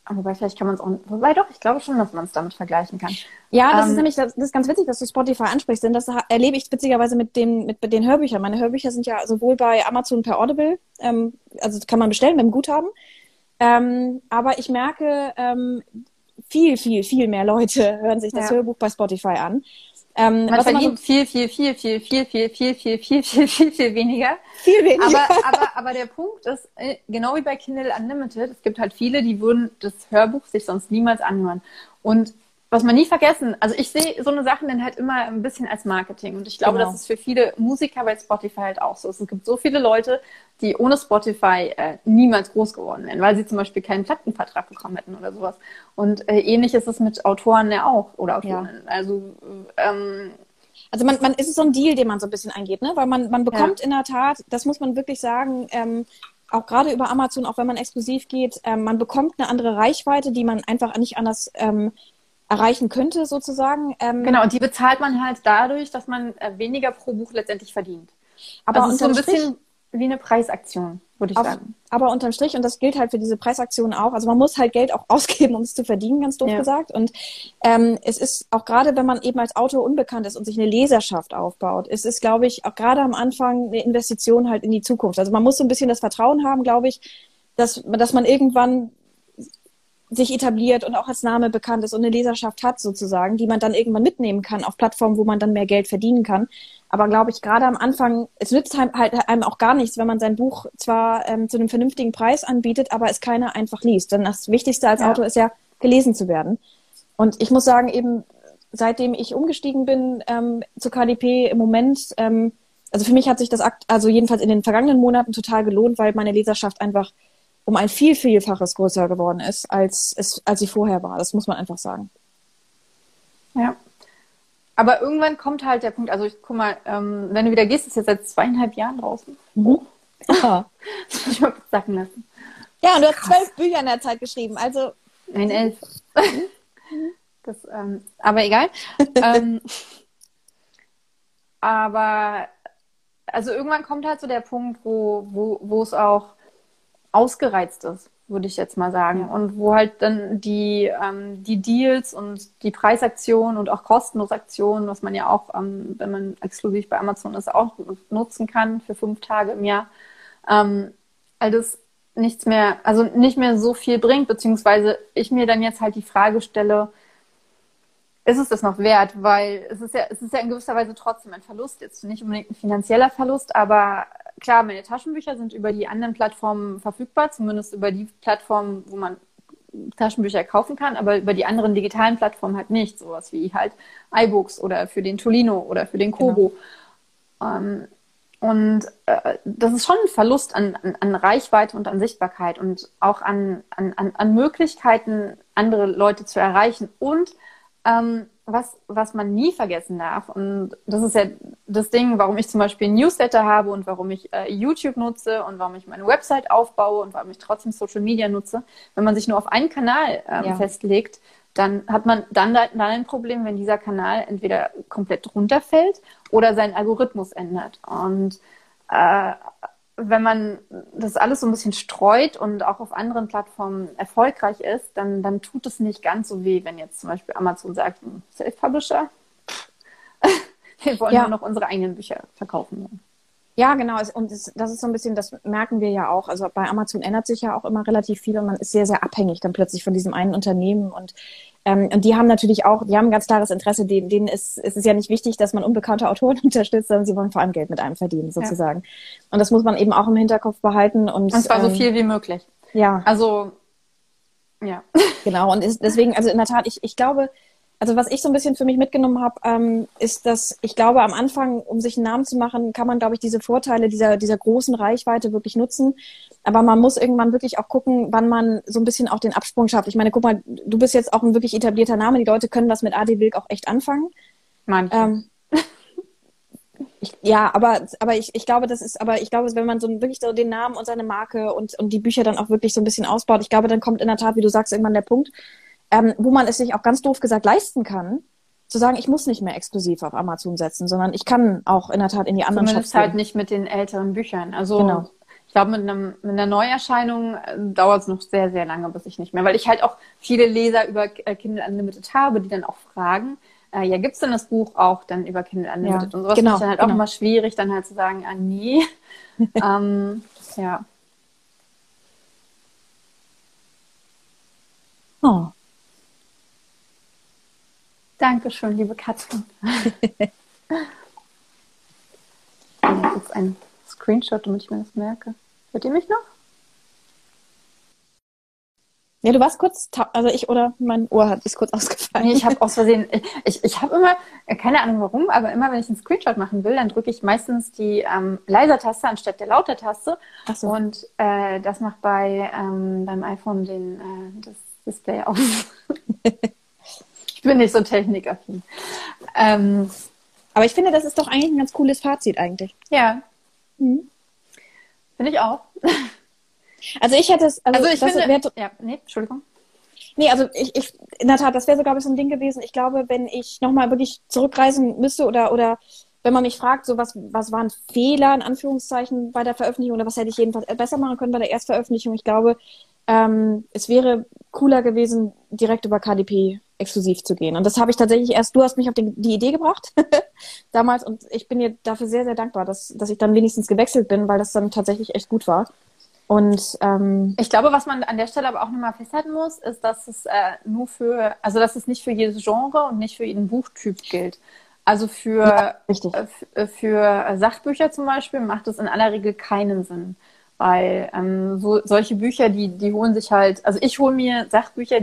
wobei vielleicht kann man es auch, wobei doch, ich glaube schon, dass man es damit vergleichen kann. Ja, das ähm, ist nämlich, das, das, ist ganz witzig, dass du Spotify ansprichst, denn das erlebe ich witzigerweise mit den, mit, mit den Hörbüchern. Meine Hörbücher sind ja sowohl bei Amazon per Audible, ähm, also kann man bestellen mit dem Guthaben. Ähm, aber ich merke, ähm, viel, viel, viel mehr Leute [LAUGHS] hören sich das ja. Hörbuch bei Spotify an. Ähm, Man verdient so viel, viel, viel, viel, viel, viel, viel, viel, viel, viel, viel, viel weniger. Viel weniger. Aber, aber, aber der Punkt ist, genau wie bei Kindle Unlimited, es gibt halt viele, die würden das Hörbuch sich sonst niemals anhören. Und was man nie vergessen, also ich sehe so eine Sachen dann halt immer ein bisschen als Marketing. Und ich glaube, genau. das ist für viele Musiker bei Spotify halt auch so. Es gibt so viele Leute, die ohne Spotify äh, niemals groß geworden wären, weil sie zum Beispiel keinen Plattenvertrag bekommen hätten oder sowas. Und äh, ähnlich ist es mit Autoren ja auch oder Autorinnen. Ja. Also ähm, also man, man ist es so ein Deal, den man so ein bisschen eingeht, ne? Weil man, man bekommt ja. in der Tat, das muss man wirklich sagen, ähm, auch gerade über Amazon, auch wenn man exklusiv geht, ähm, man bekommt eine andere Reichweite, die man einfach nicht anders ähm, erreichen könnte, sozusagen. Ähm, genau, und die bezahlt man halt dadurch, dass man äh, weniger pro Buch letztendlich verdient. Aber also so ein bisschen wie eine Preisaktion würde ich auf, sagen. Aber unterm Strich, und das gilt halt für diese Preisaktionen auch, also man muss halt Geld auch [LAUGHS] ausgeben, um es zu verdienen, ganz doof ja. gesagt. Und ähm, es ist auch gerade, wenn man eben als Autor unbekannt ist und sich eine Leserschaft aufbaut, es ist, glaube ich, auch gerade am Anfang eine Investition halt in die Zukunft. Also man muss so ein bisschen das Vertrauen haben, glaube ich, dass, dass man irgendwann sich etabliert und auch als Name bekannt ist und eine Leserschaft hat sozusagen, die man dann irgendwann mitnehmen kann auf Plattformen, wo man dann mehr Geld verdienen kann. Aber glaube ich, gerade am Anfang, es nützt halt einem auch gar nichts, wenn man sein Buch zwar ähm, zu einem vernünftigen Preis anbietet, aber es keiner einfach liest. Denn das Wichtigste als ja. Autor ist ja, gelesen zu werden. Und ich muss sagen, eben seitdem ich umgestiegen bin ähm, zu KDP im Moment, ähm, also für mich hat sich das, Akt, also jedenfalls in den vergangenen Monaten total gelohnt, weil meine Leserschaft einfach um ein viel, vielfaches größer geworden ist, als, es, als sie vorher war. Das muss man einfach sagen. Ja. Aber irgendwann kommt halt der Punkt, also ich guck mal, ähm, wenn du wieder gehst, ist jetzt seit zweieinhalb Jahren draußen. Mhm. Aha. das [LAUGHS] muss ich mal kurz sacken lassen. Ja, und du hast zwölf Bücher in der Zeit geschrieben, also. Ein elf. [LAUGHS] das, ähm, aber egal. ähm, aber also irgendwann kommt halt so der Punkt, wo, wo, wo es auch ausgereizt ist, würde ich jetzt mal sagen. Ja. Und wo halt dann die, ähm, die Deals und die Preisaktionen und auch Kostenlosaktionen, was man ja auch, ähm, wenn man exklusiv bei Amazon ist, auch nutzen kann für fünf Tage im Jahr, ähm, all das nichts mehr, also nicht mehr so viel bringt, beziehungsweise ich mir dann jetzt halt die Frage stelle, ist es das noch wert? Weil es ist ja, es ist ja in gewisser Weise trotzdem ein Verlust, jetzt nicht unbedingt ein finanzieller Verlust, aber klar, meine Taschenbücher sind über die anderen Plattformen verfügbar, zumindest über die Plattformen, wo man Taschenbücher kaufen kann, aber über die anderen digitalen Plattformen halt nicht, sowas wie halt iBooks oder für den Tolino oder für den Kobo. Genau. Ähm, und äh, das ist schon ein Verlust an, an, an, Reichweite und an Sichtbarkeit und auch an, an, an Möglichkeiten, andere Leute zu erreichen und ähm, was, was man nie vergessen darf, und das ist ja das Ding, warum ich zum Beispiel Newsletter habe und warum ich äh, YouTube nutze und warum ich meine Website aufbaue und warum ich trotzdem Social Media nutze, wenn man sich nur auf einen Kanal ähm, ja. festlegt, dann hat man dann, dann ein Problem, wenn dieser Kanal entweder komplett runterfällt oder sein Algorithmus ändert. Und äh, wenn man das alles so ein bisschen streut und auch auf anderen Plattformen erfolgreich ist, dann, dann tut es nicht ganz so weh, wenn jetzt zum Beispiel Amazon sagt, Self-Publisher, [LAUGHS] wir wollen ja. nur noch unsere eigenen Bücher verkaufen. Ja, genau. Und das, das ist so ein bisschen, das merken wir ja auch. Also bei Amazon ändert sich ja auch immer relativ viel und man ist sehr, sehr abhängig dann plötzlich von diesem einen Unternehmen. Und, ähm, und die haben natürlich auch, die haben ein ganz klares Interesse, denen, denen ist, ist es ja nicht wichtig, dass man unbekannte Autoren [LAUGHS] unterstützt, sondern sie wollen vor allem Geld mit einem verdienen, sozusagen. Ja. Und das muss man eben auch im Hinterkopf behalten. Und, und zwar ähm, so viel wie möglich. Ja. Also, ja. Genau. Und ist, deswegen, also in der Tat, ich, ich glaube, also was ich so ein bisschen für mich mitgenommen habe, ähm, ist, dass ich glaube, am Anfang, um sich einen Namen zu machen, kann man, glaube ich, diese Vorteile dieser, dieser großen Reichweite wirklich nutzen. Aber man muss irgendwann wirklich auch gucken, wann man so ein bisschen auch den Absprung schafft. Ich meine, guck mal, du bist jetzt auch ein wirklich etablierter Name. Die Leute können das mit AD Wilk auch echt anfangen. Manche. Ähm, [LAUGHS] ich, ja, aber, aber ich, ich glaube, das ist, aber ich glaube, wenn man so wirklich so den Namen und seine Marke und, und die Bücher dann auch wirklich so ein bisschen ausbaut, ich glaube, dann kommt in der Tat, wie du sagst, irgendwann der Punkt, ähm, wo man es sich auch ganz doof gesagt leisten kann, zu sagen, ich muss nicht mehr exklusiv auf Amazon setzen, sondern ich kann auch in der Tat in die anderen Zumindest Shops halt nicht mit den älteren Büchern. Also genau. ich glaube, mit, einem, mit einer Neuerscheinung äh, dauert es noch sehr, sehr lange, bis ich nicht mehr. Weil ich halt auch viele Leser über äh, Kindle Unlimited habe, die dann auch fragen, äh, ja, gibt's denn das Buch auch dann über Kindle Unlimited? Ja, und sowas genau, ist dann halt genau. auch immer schwierig, dann halt zu sagen, ah nee. [LAUGHS] ähm, ja. Oh. Dankeschön, liebe Katrin. [LAUGHS] jetzt ein Screenshot, damit ich mir das merke. Hört ihr mich noch? Ja, du warst kurz, also ich oder mein Ohr hat ist kurz ausgefallen. Nee, ich habe [LAUGHS] aus Versehen, ich, ich habe immer, keine Ahnung warum, aber immer wenn ich einen Screenshot machen will, dann drücke ich meistens die ähm, Leiser-Taste anstatt der Lauter-Taste. So. Und äh, das macht bei ähm, beim iPhone den, äh, das Display aus. [LAUGHS] bin nicht so technikaffin. Ähm, Aber ich finde, das ist doch eigentlich ein ganz cooles Fazit eigentlich. Ja. Mhm. Finde ich auch. Also ich hätte es. Also, also ich finde. Wär, ja, nee, Entschuldigung. Nee, also ich, ich in der Tat, das wäre so, glaube ich, so ein Ding gewesen. Ich glaube, wenn ich nochmal wirklich zurückreisen müsste oder, oder wenn man mich fragt, so was, was waren Fehler in Anführungszeichen bei der Veröffentlichung oder was hätte ich jedenfalls besser machen können bei der Erstveröffentlichung, ich glaube, ähm, es wäre cooler gewesen, direkt über KDP exklusiv zu gehen. Und das habe ich tatsächlich erst, du hast mich auf den, die Idee gebracht [LAUGHS] damals und ich bin dir dafür sehr, sehr dankbar, dass, dass ich dann wenigstens gewechselt bin, weil das dann tatsächlich echt gut war. Und ähm, ich glaube, was man an der Stelle aber auch nochmal festhalten muss, ist, dass es äh, nur für, also dass es nicht für jedes Genre und nicht für jeden Buchtyp gilt. Also für, ja, äh, äh, für Sachbücher zum Beispiel macht es in aller Regel keinen Sinn. Weil ähm, so, solche Bücher, die, die holen sich halt, also ich hole mir Sachbücher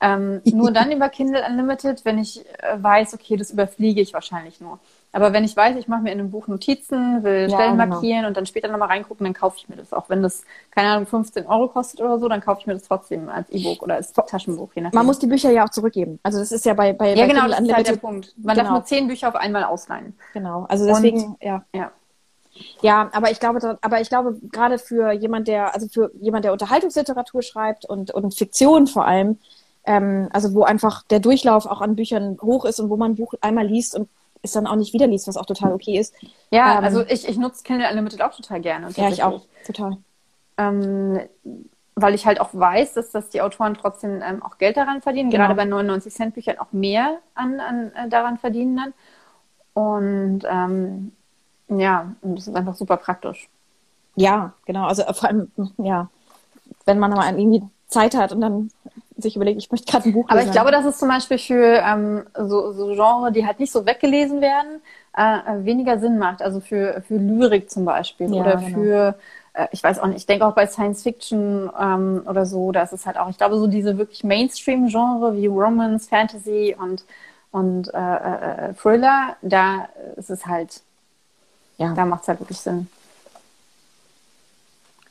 ähm, nur dann über Kindle Unlimited, wenn ich äh, weiß, okay, das überfliege ich wahrscheinlich nur. Aber wenn ich weiß, ich mache mir in einem Buch Notizen, will ja, Stellen genau. markieren und dann später nochmal reingucken, dann kaufe ich mir das. Auch wenn das, keine Ahnung, 15 Euro kostet oder so, dann kaufe ich mir das trotzdem als E-Book oder als Taschenbuch. Je nachdem. Man muss die Bücher ja auch zurückgeben. Also das ist ja bei, bei, ja, bei genau, das ist halt der Punkt. Man genau. darf nur zehn Bücher auf einmal ausleihen. Genau, also deswegen, und, ja. ja. Ja, aber ich glaube, aber ich glaube, gerade für jemand, der, also für jemand, der Unterhaltungsliteratur schreibt und, und Fiktion vor allem, ähm, also wo einfach der Durchlauf auch an Büchern hoch ist und wo man ein Buch einmal liest und es dann auch nicht wieder liest, was auch total okay ist. Ja, ähm, also ich, ich nutze Kindle Unlimited auch total gerne. Ja, ich auch, total. Ähm, weil ich halt auch weiß, dass, dass die Autoren trotzdem ähm, auch Geld daran verdienen, genau. gerade bei 99 Cent Büchern auch mehr an, an äh, daran verdienen dann. Und ähm, ja, das ist einfach super praktisch. Ja, genau. Also vor allem, ja, wenn man mal irgendwie Zeit hat und dann sich überlegt, ich möchte gerade ein Buch lesen. Aber ich glaube, dass es zum Beispiel für ähm, so, so Genre, die halt nicht so weggelesen werden, äh, weniger Sinn macht. Also für, für Lyrik zum Beispiel ja, oder genau. für, äh, ich weiß auch nicht, ich denke auch bei Science Fiction ähm, oder so, da ist es halt auch, ich glaube, so diese wirklich Mainstream-Genre wie Romance, Fantasy und, und äh, äh, Thriller, da ist es halt, ja, da macht es halt wirklich Sinn.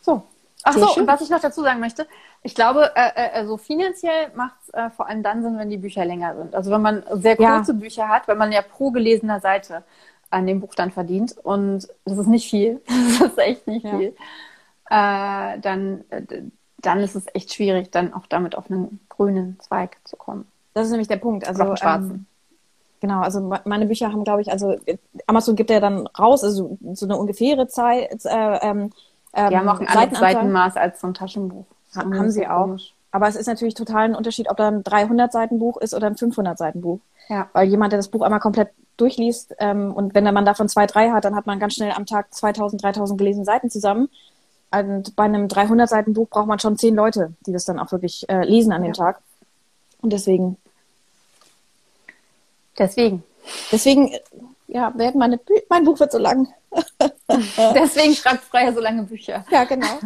So. Ach so, und was ich noch dazu sagen möchte, ich glaube, äh, äh, also finanziell macht es äh, vor allem dann Sinn, wenn die Bücher länger sind. Also wenn man sehr kurze ja. Bücher hat, wenn man ja pro gelesener Seite an dem Buch dann verdient und das ist nicht viel, [LAUGHS] das ist echt nicht ja. viel, äh, dann, äh, dann ist es echt schwierig, dann auch damit auf einen grünen Zweig zu kommen. Das ist nämlich der Punkt. Also Oder schwarzen. Ähm, genau, also meine Bücher haben, glaube ich, also Amazon gibt ja dann raus, also so eine ungefähre Zeit, äh, ähm, die haben auch ein anderes Seitenmaß als so ein Taschenbuch. Ha haben sie auch. Komisch. Aber es ist natürlich total ein Unterschied, ob da ein 300 Seiten Buch ist oder ein 500 Seiten Buch. Ja. Weil jemand, der das Buch einmal komplett durchliest ähm, und wenn man davon zwei, drei hat, dann hat man ganz schnell am Tag 2000, 3000 gelesene Seiten zusammen. Und bei einem 300 Seiten Buch braucht man schon zehn Leute, die das dann auch wirklich äh, lesen an ja. dem Tag. Und deswegen. Deswegen. Deswegen, ja, werden meine, mein Buch wird so lang. [LAUGHS] deswegen schreibt Freier so lange Bücher. Ja, genau.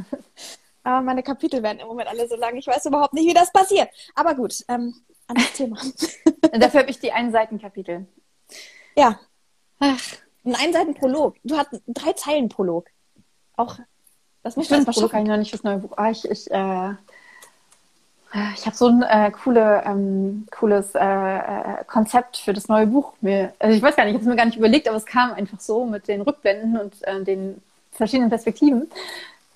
Aber meine Kapitel werden im Moment alle so lang. Ich weiß überhaupt nicht, wie das passiert. Aber gut, ähm, anderes Thema. [LAUGHS] Dafür habe ich die Einseiten-Kapitel. Ja. Ach, ein Einseiten-Prolog. Du hast drei Zeilen Prolog. Auch, das muss ich Prolog kann ich noch nicht fürs neue Buch. Ah, ich, ich, äh, ich habe so ein äh, coole, ähm, cooles äh, äh, Konzept für das neue Buch. Mir, also ich weiß gar nicht, ich habe es mir gar nicht überlegt, aber es kam einfach so mit den Rückblenden und äh, den verschiedenen Perspektiven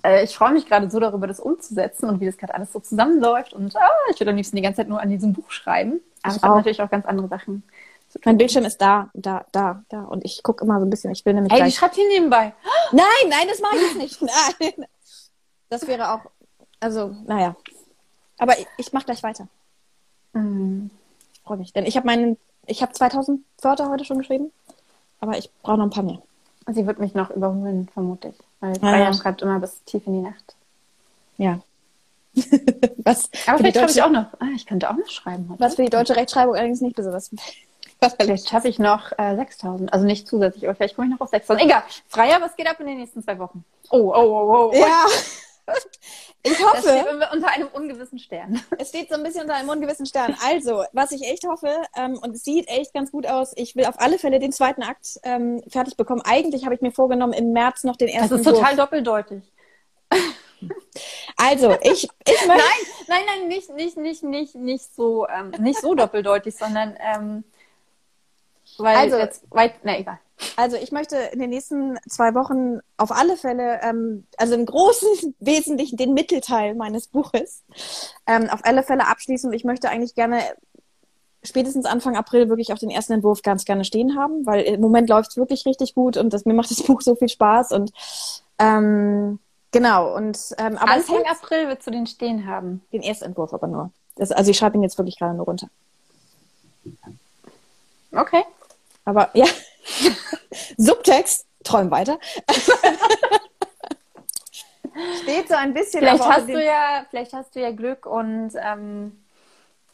äh, ich freue mich gerade so darüber, das umzusetzen und wie das gerade alles so zusammenläuft. Und ah, ich würde am liebsten die ganze Zeit nur an diesem Buch schreiben. Aber ich, ich habe natürlich auch ganz andere Sachen. Mein Bildschirm ist da, da, da, da. Und ich gucke immer so ein bisschen. Ich will nämlich. Ey, gleich... die schreibt hier nebenbei. [GASPS] Nein, nein, das mache ich jetzt nicht. [LAUGHS] Nein. Das wäre auch. Also, naja. Aber ich, ich mache gleich weiter. Mhm. Ich freue mich. Denn ich habe meinen. Ich habe 2000 Wörter heute schon geschrieben. Aber ich brauche noch ein paar mehr. Sie wird mich noch überholen, vermutlich. Weil Bayern schreibt immer bis tief in die Nacht. Ja. [LAUGHS] was Aber vielleicht schreibe ich auch noch. Ah, ich könnte auch noch schreiben. Heute. Was für die deutsche Rechtschreibung allerdings nicht besonders. [LAUGHS] Vielleicht schaffe ich noch äh, 6000. Also nicht zusätzlich, aber vielleicht komme ich noch auf 6000. Egal. Freier, was geht ab in den nächsten zwei Wochen? Oh, oh, oh, oh. Ja. [LAUGHS] Ich hoffe. Das steht unter einem ungewissen Stern. Es steht so ein bisschen unter einem ungewissen Stern. Also, was ich echt hoffe, ähm, und es sieht echt ganz gut aus, ich will auf alle Fälle den zweiten Akt ähm, fertig bekommen. Eigentlich habe ich mir vorgenommen, im März noch den ersten. Das ist total Wurf. doppeldeutig. Also, ich, ich möchte. Nein, nein, nein, nicht, nicht, nicht, nicht, nicht so, ähm, nicht so doppeldeutig, sondern ähm, Weil Also- jetzt weit, na egal. Also ich möchte in den nächsten zwei Wochen auf alle Fälle, ähm, also im großen [LAUGHS] Wesentlichen den Mittelteil meines Buches ähm, auf alle Fälle abschließen. Und ich möchte eigentlich gerne spätestens Anfang April wirklich auch den ersten Entwurf ganz gerne stehen haben, weil im Moment läuft es wirklich richtig gut und das, mir macht das [LAUGHS] Buch so viel Spaß und ähm, genau und ähm, aber es Anfang April willst du den stehen haben. den Erstentwurf aber nur. Das, also ich schreibe ihn jetzt wirklich gerade nur runter. Okay. Aber ja, [LAUGHS] Subtext, träum weiter. [LAUGHS] Steht so ein bisschen. Vielleicht hast du ja, vielleicht hast du ja Glück und ähm,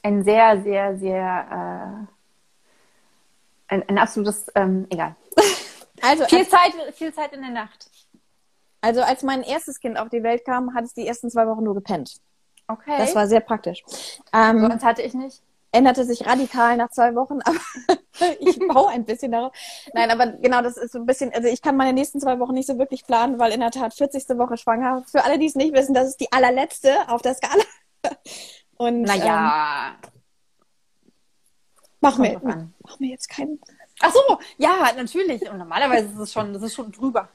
ein sehr, sehr, sehr äh, ein, ein absolutes, ähm, egal. [LAUGHS] Also, Viel als, Zeit, viel Zeit in der Nacht. also als mein erstes Kind auf die Welt kam, hat es die ersten zwei Wochen nur gepennt. Okay. Das war sehr praktisch. Ähm, Sonst hatte ich nicht. Änderte sich radikal nach zwei Wochen, [LAUGHS] aber ich baue ein bisschen darauf. Nein, aber genau, das ist so ein bisschen, also ich kann meine nächsten zwei Wochen nicht so wirklich planen, weil in der Tat 40. Woche schwanger. Für alle, die es nicht wissen, das ist die allerletzte auf der Skala. [LAUGHS] Und ähm, Naja, mach, kommt mir, mach mir jetzt keinen. Ach so, ja, natürlich. Und normalerweise ist es schon, das ist schon drüber.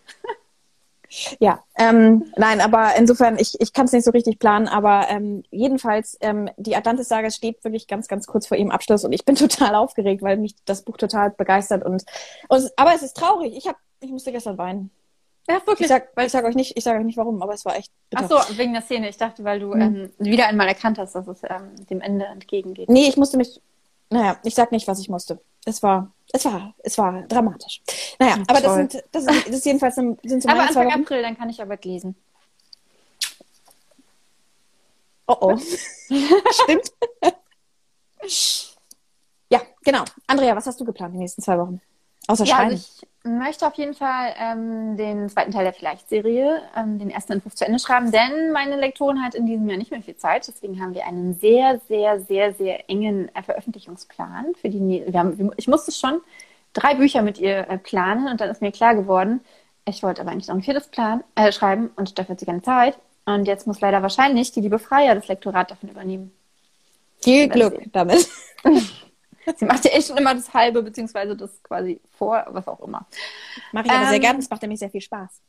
Ja, ähm, nein, aber insofern, ich, ich kann es nicht so richtig planen, aber ähm, jedenfalls, ähm, die Atlantis-Saga steht wirklich ganz, ganz kurz vor ihrem Abschluss und ich bin [LAUGHS] total aufgeregt, weil mich das Buch total begeistert und, und aber es ist traurig. Ich hab, ich musste gestern weinen. Ja, Ich wirklich. sag, ich sag euch nicht, ich sage euch nicht warum, aber es war echt bitter. Ach so, wegen der Szene. Ich dachte, weil du ähm, wieder einmal erkannt hast, dass es ähm, dem Ende entgegengeht. Nee, ich musste mich, naja, ich sag nicht, was ich musste. Es war, es war, es war dramatisch. Naja, Ja, aber das sind, das ist, das ist jedenfalls sind so Aber Anfang Wochen. April, dann kann ich aber lesen. Oh oh. [LAUGHS] Stimmt. ja, genau. Andrea, was hast du geplant die nächsten zwei Wochen? Außer Ja, Schreiben. also ich möchte auf jeden Fall ähm, den zweiten Teil der Vielleicht-Serie, ähm, den ersten Entwurf zu Ende schreiben, denn meine Lektorin hat in diesem Jahr nicht mehr viel Zeit. Deswegen haben wir einen sehr, sehr, sehr, sehr engen äh, Veröffentlichungsplan für die. nä- Wir haben, ich musste schon drei Bücher mit ihr äh, planen und dann ist mir klar geworden, ich wollte aber eigentlich noch ein viertes Plan äh, schreiben und dafür hat sie keine Zeit. Und jetzt muss leider wahrscheinlich die liebe Freier das Lektorat davon übernehmen. Viel Glück sehen. damit. [LAUGHS] [LAUGHS] Sie macht ja echt schon immer das halbe, beziehungsweise das quasi vor, was auch immer. Mache ich aber sehr Ähm, gerne. Es macht nämlich sehr viel Spaß.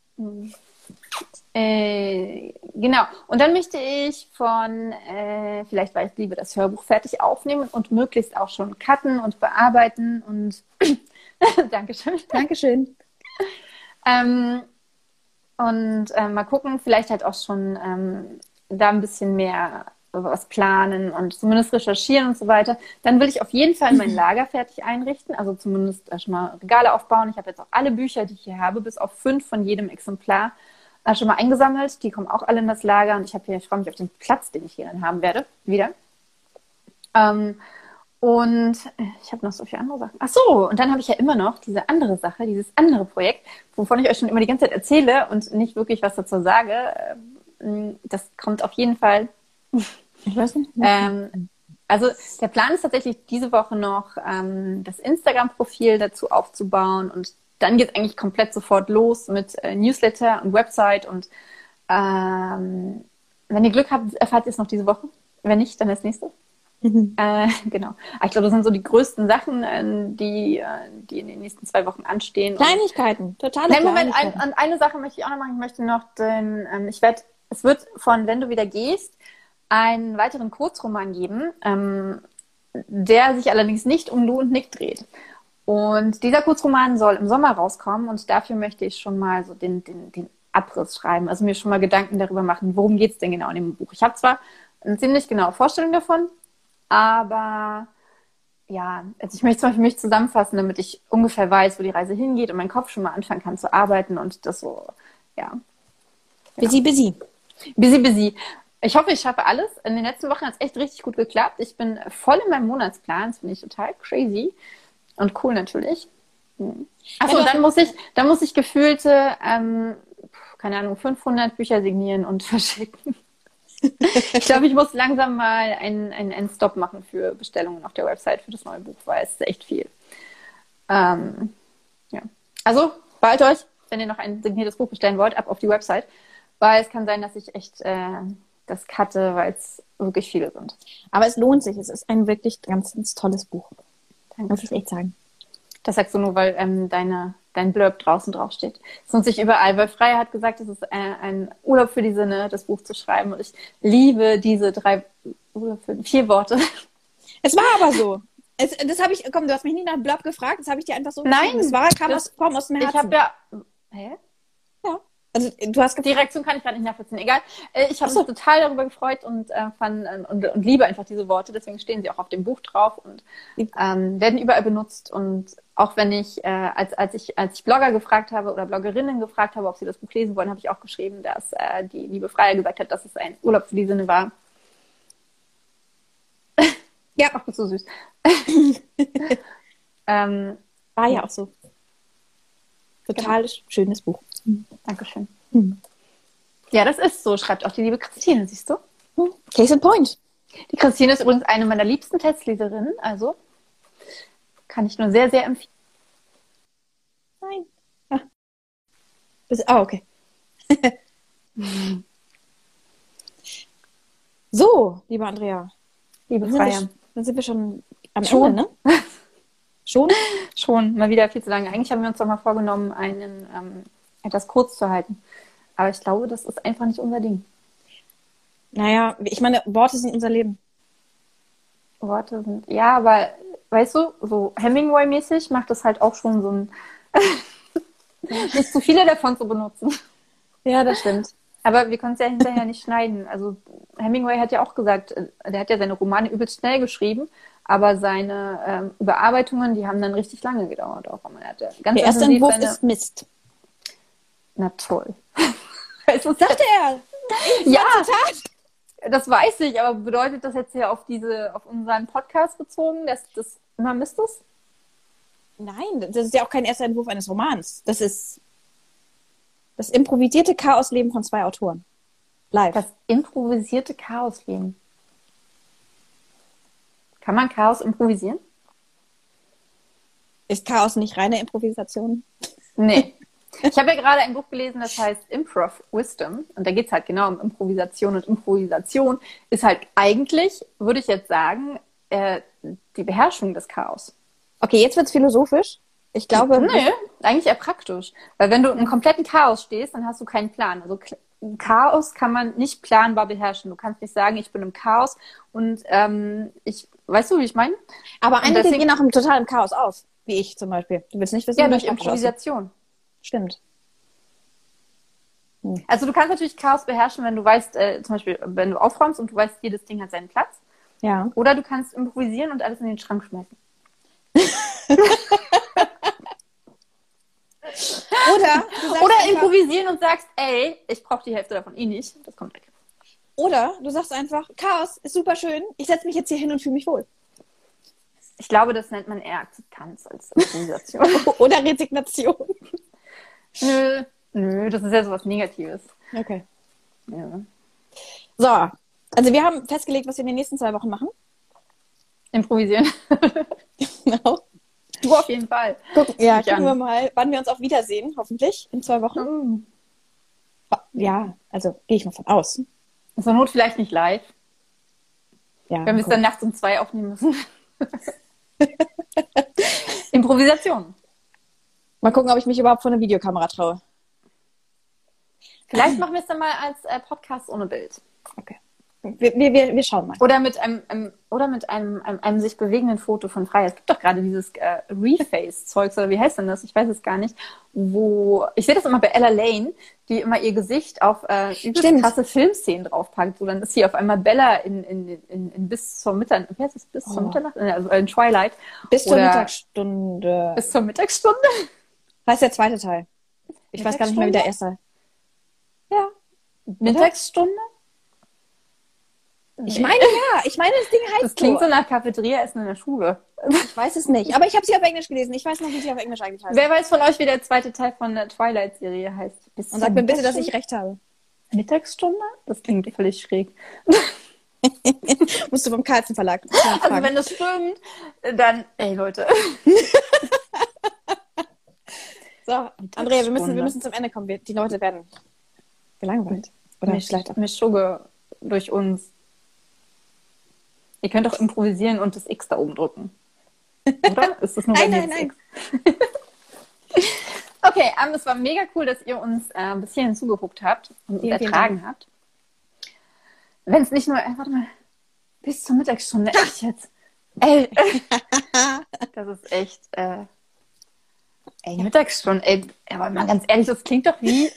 Äh, genau. Und dann möchte ich von äh, Vielleicht war ich liebe das Hörbuch fertig aufnehmen und möglichst auch schon cutten und bearbeiten und [CLEARS THROAT] Dankeschön. Dankeschön. Ähm, und äh, mal gucken, vielleicht halt auch schon ähm, da ein bisschen mehr was planen und zumindest recherchieren und so weiter. Dann will ich auf jeden Fall mein [LAUGHS] Lager fertig einrichten, also zumindest schon mal Regale aufbauen. Ich habe jetzt auch alle Bücher, die ich hier habe, bis auf fünf von jedem Exemplar äh, schon mal eingesammelt. Die kommen auch alle in das Lager und ich habe hier, ich freue mich auf den Platz, den ich hier dann haben werde, wieder. Ähm, und ich habe noch so viele andere Sachen. Ach so, und dann habe ich ja immer noch diese andere Sache, dieses andere Projekt, wovon ich euch schon immer die ganze Zeit erzähle und nicht wirklich was dazu sage. Ähm, Das kommt auf jeden Fall. Ich weiß nicht. Ähm, also der Plan ist tatsächlich diese Woche noch ähm, das Instagram-Profil dazu aufzubauen und dann geht es eigentlich komplett sofort los mit äh, Newsletter und Website und ähm, wenn ihr Glück habt, erfahrt ihr es noch diese Woche. Wenn nicht, dann das nächste. Mhm. Äh, [LAUGHS] genau. Ich glaube, das sind so die größten Sachen, äh, die, äh, die in den nächsten zwei Wochen anstehen. Kleinigkeiten, totale Nein, Moment, ein, eine Sache möchte ich auch noch machen. Ich möchte noch den, ähm, ich werde, es wird von Wenn du wieder gehst, einen weiteren Kurzroman geben, ähm, der sich allerdings nicht um Lou und Nick dreht. Und dieser Kurzroman soll im Sommer rauskommen und dafür möchte ich schon mal so den, den, den Abriss schreiben, also mir schon mal Gedanken darüber machen, worum geht es denn genau in dem Buch. Ich habe zwar eine ziemlich genaue Vorstellung davon, aber ja, also ich möchte es mal für mich zusammenfassen, damit ich ungefähr weiß, wo die Reise hingeht und mein Kopf schon mal anfangen kann zu arbeiten und das so, ja, Busy, busy. busy, busy. Ich hoffe, ich schaffe alles. In den letzten Wochen hat es echt richtig gut geklappt. Ich bin voll in meinem Monatsplan. Das finde ich total crazy und cool natürlich. Hm. Achso, Ja, du- dann muss ich, dann muss ich gefühlte, ähm, keine Ahnung, 500 Bücher signieren und [LAUGHS] verschicken. ich glaube, ich muss langsam mal einen, einen, einen Stop machen für Bestellungen auf der Website für das neue Buch, weil es ist echt viel. Ähm, ja. Also, bald euch, wenn ihr noch ein signiertes Buch bestellen wollt, ab auf die Website, weil es kann sein, dass ich echt äh, das cutte, weil es wirklich viele sind. Aber es lohnt sich. Es ist ein wirklich ganz, ganz tolles Buch. Muss ich echt sagen. Das sagst du nur, weil ähm, deine, dein Blurb draußen draufsteht. Das nutze ich überall, weil Freya hat gesagt, es ist ein, ein Urlaub für die Sinne, das Buch zu schreiben. Und ich liebe diese drei, Urlaub für, vier Worte. [LAUGHS] Es war aber so. Es, das habe ich, komm, du hast mich nie nach Blurb gefragt, das habe ich dir einfach so Nein, Es war, kam das- aus, kam aus dem Ich Herzen. habe ja. Hä? Ja. Also du hast Die. Reaktion kann ich gerade nicht nachvollziehen. Egal. Äh, Ich habe so. mich total darüber gefreut und, äh, fand, äh, und, und liebe einfach diese Worte. Deswegen stehen sie auch auf dem Buch drauf und ähm, werden überall benutzt. Und auch wenn ich, äh, als, als ich, als ich Blogger gefragt habe oder Bloggerinnen gefragt habe, ob sie das Buch lesen wollen, habe ich auch geschrieben, dass äh, die liebe Freier gesagt hat, dass es ein Urlaub für die Sinne war. [LAUGHS] Ja. Ach, bist du süß. [LAUGHS] [LAUGHS] ähm, War ja auch so. Total schönes Buch. Dankeschön. Hm. Ja, das ist so, schreibt auch die liebe Christine, siehst du? Case in point. Die Christine ist übrigens eine meiner liebsten Testleserinnen, also kann ich nur sehr, sehr empfehlen. Nein. Ah, ah okay. [LAUGHS] so, liebe Andrea. Liebe Dann Freier. dann sind wir schon am Schon. Ende, ne? [LAUGHS] Schon? Schon mal wieder viel zu lange. Eigentlich haben wir uns doch mal vorgenommen, einen ähm, etwas kurz zu halten. Aber ich glaube, das ist einfach nicht unser Ding. Naja, ich meine, Worte sind unser Leben. Worte sind, ja, aber weißt du, so Hemingway-mäßig macht es halt auch schon so ein, [LAUGHS] nicht zu viele davon zu benutzen. Ja, das stimmt. Aber wir können es ja hinterher nicht schneiden. Also Hemingway hat ja auch gesagt, äh, der hat ja seine Romane übelst schnell geschrieben, aber seine ähm, Überarbeitungen, die haben dann richtig lange gedauert. Auch man hatte ganz Der erste Entwurf seine- ist Mist. Na toll. [LAUGHS] Ist- Sagte er. ja, das weiß ich, aber bedeutet das jetzt ja auf diese, auf unseren Podcast bezogen, dass das immer Mist ist? Nein, das ist ja auch kein erster Entwurf eines Romans. Das ist das improvisierte Chaosleben von zwei Autoren. Live. Das improvisierte Chaosleben. Kann man Chaos improvisieren? Ist Chaos nicht reine Improvisation? Nee. [LAUGHS] Ich habe ja gerade ein Buch gelesen, das heißt Improv Wisdom. Und da geht es halt genau um Improvisation. Und Improvisation ist halt eigentlich, würde ich jetzt sagen, äh, die Beherrschung des Chaos. Okay, jetzt wird's philosophisch. Ich glaube, Nee, eigentlich eher praktisch. Weil wenn du im kompletten Chaos stehst, dann hast du keinen Plan. Also Chaos kann man nicht planbar beherrschen. Du kannst nicht sagen, ich bin im Chaos und ähm, ich, weißt du, wie ich meine? aber einige deswegen- gehen auch im totalen Chaos aus. Wie ich zum Beispiel. Du willst nicht wissen, Ja, durch. Improvisation. Stimmt. Also du kannst natürlich Chaos beherrschen, wenn du weißt, äh, zum Beispiel, wenn du aufräumst und du weißt, jedes Ding hat seinen Platz. Ja. Oder du kannst improvisieren und alles in den Schrank schmeißen. [LAUGHS] Oder, [LAUGHS] Oder einfach, improvisieren und sagst, ey, ich brauche die Hälfte davon eh nicht. Das kommt weg. oder du sagst einfach, Chaos ist super schön. Ich setze mich jetzt hier hin und fühle mich wohl. Ich glaube, das nennt man eher Akzeptanz als Improvisation. [LAUGHS] oder Resignation. Nö, nö, das ist ja sowas Negatives. Okay. Ja. So. Also wir haben festgelegt, was wir in den nächsten zwei Wochen machen. Improvisieren. Genau. Du auf jeden Fall. Gucken, ja, gucken wir mal, wann wir uns auch wiedersehen, hoffentlich, in zwei Wochen. Mm. Ja, also gehe ich mal von aus. Zur Not vielleicht nicht live, Ja, wenn wir es dann nachts um zwei aufnehmen müssen. [LAUGHS] Improvisation. Mal gucken, ob ich mich überhaupt vor eine Videokamera traue. Vielleicht machen wir es dann mal als äh, Podcast ohne Bild. Okay. Wir, wir, wir, schauen mal. Oder mit einem, einem oder mit einem, einem, einem sich bewegenden Foto von Freier. Es gibt doch gerade dieses äh, Reface-Zeugs, oder wie heißt denn das? Ich weiß es gar nicht. Wo, ich sehe das immer bei Ella Lane, die immer ihr Gesicht auf äh, krasse Filmszenen draufpackt. So, dann ist hier auf einmal Bella in, in, in, in bis zur Mitternacht, wie heißt das? Bis zur Oh. Mitternacht? Äh, Also in Twilight. Bis zur Oder- Mittagsstunde. Bis zur Mittagsstunde. Was ist der zweite Teil? Ich weiß gar nicht mehr, wie der erste. Ja. Mittagsstunde? Ich meine ja, ich meine, das Ding [LAUGHS] heißt Das klingt so. so nach Cafeteria-Essen in der Schule. Ich weiß es nicht, aber ich habe sie auf Englisch gelesen. Ich weiß noch, wie sie auf Englisch eigentlich heißt. Wer weiß von euch, wie der zweite Teil von der Twilight-Serie heißt? Bis Und sag mir bitte, dass ich recht habe. Mittagsstunde? Das klingt völlig schräg. [LAUGHS] Musst du vom Carlsen Verlag Also wenn das stimmt, dann, ey Leute. [LAUGHS] so, Andrea, wir müssen, wir müssen zum Ende kommen. Wir, die Leute werden gelangweilt. Oder Misch, vielleicht auch. Mischugge durch uns. Ihr könnt auch improvisieren und das X da oben drücken. Oder? [LAUGHS] Ist das nur Nein, nein, nein. [LAUGHS] Okay, ähm, es war mega cool, dass ihr uns äh, ein bisschen hinzugeguckt habt und uns ertragen habt. Wenn es nicht nur, äh, warte mal, bis zur Mittagsstunde, [LAUGHS] echt jetzt. Ey, das ist echt, äh, ey, Mittagsstunde, ey, aber mal ganz ehrlich, das klingt doch wie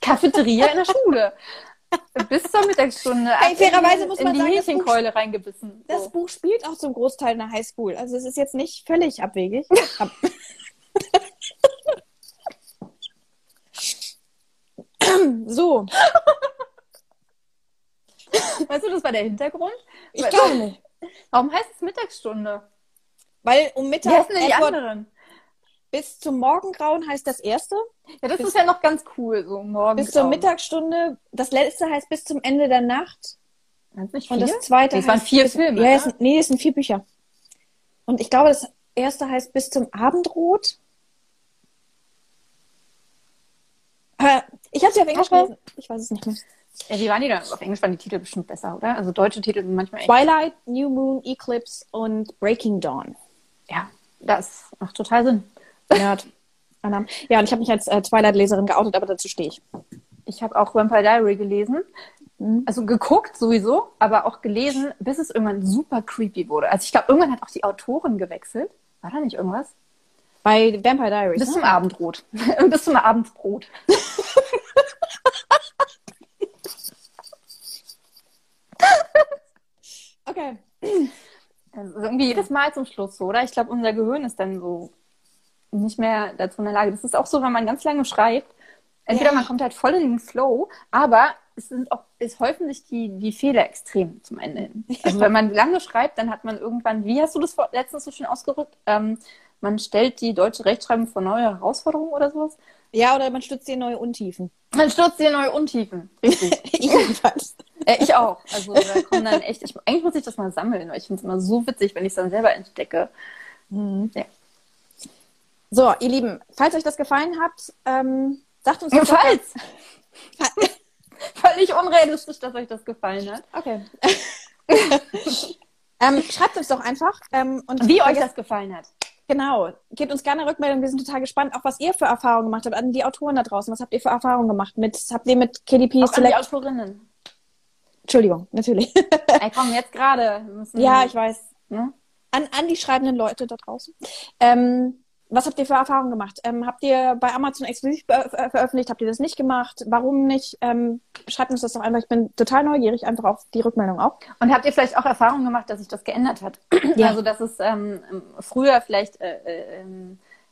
Cafeteria in der Schule. Bis zur Mittagsstunde. Ey, ab fairerweise in, muss in man die sagen, das Buch- Hähnchenkeule reingebissen. Das So. Buch spielt auch zum Großteil in der Highschool. Also es ist jetzt nicht völlig abwegig. Ab- [LAUGHS] so, Weißt du, das war der Hintergrund? ich glaube nicht. Warum heißt es Mittagsstunde? Weil um Mittag heißen denn die Edward, anderen? Bis zum Morgengrauen heißt das erste. Ja, das Bis- ist ja noch ganz cool, so morgen. Bis zur Mittagsstunde. Das letzte heißt bis zum Ende der Nacht. nicht Und vier? das zweite es waren vier bis, Filme, Ja, ne? sind, nee, es sind vier Bücher. Und ich glaube, das erste heißt bis zum Abendrot. Ich habe sie auf Englisch gelesen. Ich weiß es nicht mehr. Ja, wie waren die dann? Auf Englisch waren die Titel bestimmt besser, oder? Also deutsche Titel sind manchmal echt. Twilight, New Moon, Eclipse und Breaking Dawn. Ja, das macht total Sinn. Anna. Ja, und ich habe mich als äh, Twilight-Leserin geoutet, aber dazu stehe ich. Ich habe auch Vampire Diary gelesen. Mhm. Also geguckt sowieso, aber auch gelesen, bis es irgendwann super creepy wurde. Also ich glaube, irgendwann hat auch die Autorin gewechselt. War da nicht irgendwas? Bei Vampire Diaries. Bis ne? zum Abendbrot. [LAUGHS] bis zum Abendbrot. [LAUGHS] Okay. Also irgendwie jedes Mal zum Schluss so, oder? Ich glaube, unser Gehirn ist dann so nicht mehr dazu in der Lage. Das ist auch so, wenn man ganz lange schreibt. Entweder Ja. man kommt halt voll in den Flow, aber es sind auch, es häufen sich die, die Fehler extrem zum Ende hin. Also wenn man lange schreibt, dann hat man irgendwann, wie hast du das letztens so schön ausgerückt? Ähm, man stellt die deutsche Rechtschreibung vor neue Herausforderungen oder sowas. Ja, oder man stützt dir neue Untiefen. Man stürzt hier neue Untiefen. Richtig. [LAUGHS] jedenfalls. äh, ich auch. Also da kommen dann echt, ich, eigentlich muss ich das mal sammeln, weil ich finde es immer so witzig, wenn ich es dann selber entdecke. Ja. So, ihr Lieben, falls euch das gefallen hat, ähm, sagt uns doch Falls! [LAUGHS] Völlig unrealistisch, dass euch das gefallen hat. Okay. [LAUGHS] ähm, schreibt uns doch einfach. Ähm, und Wie euch das gefallen hat. Genau. Gebt uns gerne Rückmeldung. Wir sind total gespannt, auch was ihr für Erfahrungen gemacht habt. An die Autoren da draußen. Was habt ihr für Erfahrungen gemacht? Mit, habt ihr mit KDP Auch an die Select? Autorinnen. Entschuldigung, natürlich. [LAUGHS] Ey, komm, jetzt gerade. Ja, ich weiß. Ne? An, an die schreibenden Leute da draußen. Ähm, was habt ihr für Erfahrungen gemacht? Ähm, habt ihr bei Amazon exklusiv ver ver- veröffentlicht? Habt ihr das nicht gemacht? Warum nicht? Ähm, schreibt uns das doch einfach. Ich bin total neugierig, einfach auf die Rückmeldung auch. Und habt ihr vielleicht auch Erfahrungen gemacht, dass sich das geändert hat? [CLEARS THROAT] Ja. Also, dass es ähm, früher vielleicht äh, äh,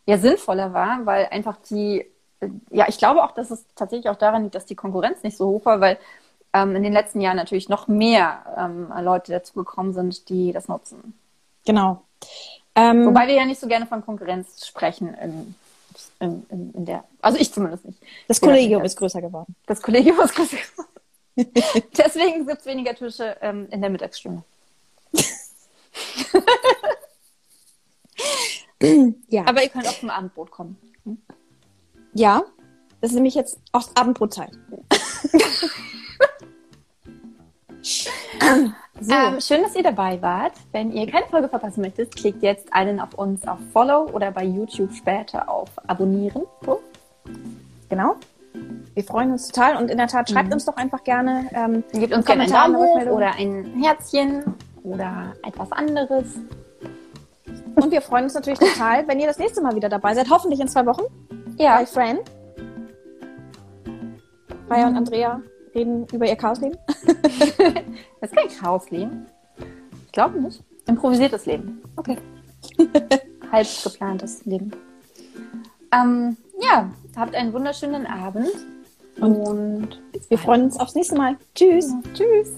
ja sinnvoller war, weil einfach die, äh, ja, ich glaube auch, dass es tatsächlich auch daran liegt, dass die Konkurrenz nicht so hoch war, weil ähm, in den letzten Jahren natürlich noch mehr ähm, Leute dazu gekommen sind, die das nutzen. Genau. Ähm, Wobei wir ja nicht so gerne von Konkurrenz sprechen in, in, in, in der, also ich zumindest nicht. das Kollegium ist größer geworden. Das Kollegium ist größer [LAUGHS] geworden. Deswegen gibt es weniger Tische ähm, in der Mittagsstunde. [LAUGHS] Ja. Aber ihr könnt auch zum Abendbrot kommen. ja. Das ist nämlich jetzt auch Abendbrotzeit. [LAUGHS] [CLEARS THROAT] so. Ähm, schön, dass ihr dabei wart. Wenn ihr keine Folge verpassen möchtet, klickt jetzt einen auf uns auf Follow oder bei YouTube später auf Abonnieren. So. Genau. Wir freuen uns total und in der Tat schreibt uns doch einfach gerne. Ähm, Gebt uns einen gerne einen Kommentar, Daumen hoch oder ein Herzchen oder etwas anderes. und wir freuen uns natürlich total, wenn ihr das nächste Mal wieder dabei seid. Hoffentlich in zwei Wochen bei Fran. Maya und Andrea reden über ihr Chaosleben. [LAUGHS] Das ist kein Chaosleben. Ich glaube nicht. Improvisiertes Leben. Okay. [LAUGHS] Halb geplantes Leben. Ähm, ja, habt einen wunderschönen Abend. Und, Wir freuen uns aufs nächste Mal. Tschüss. Tschüss.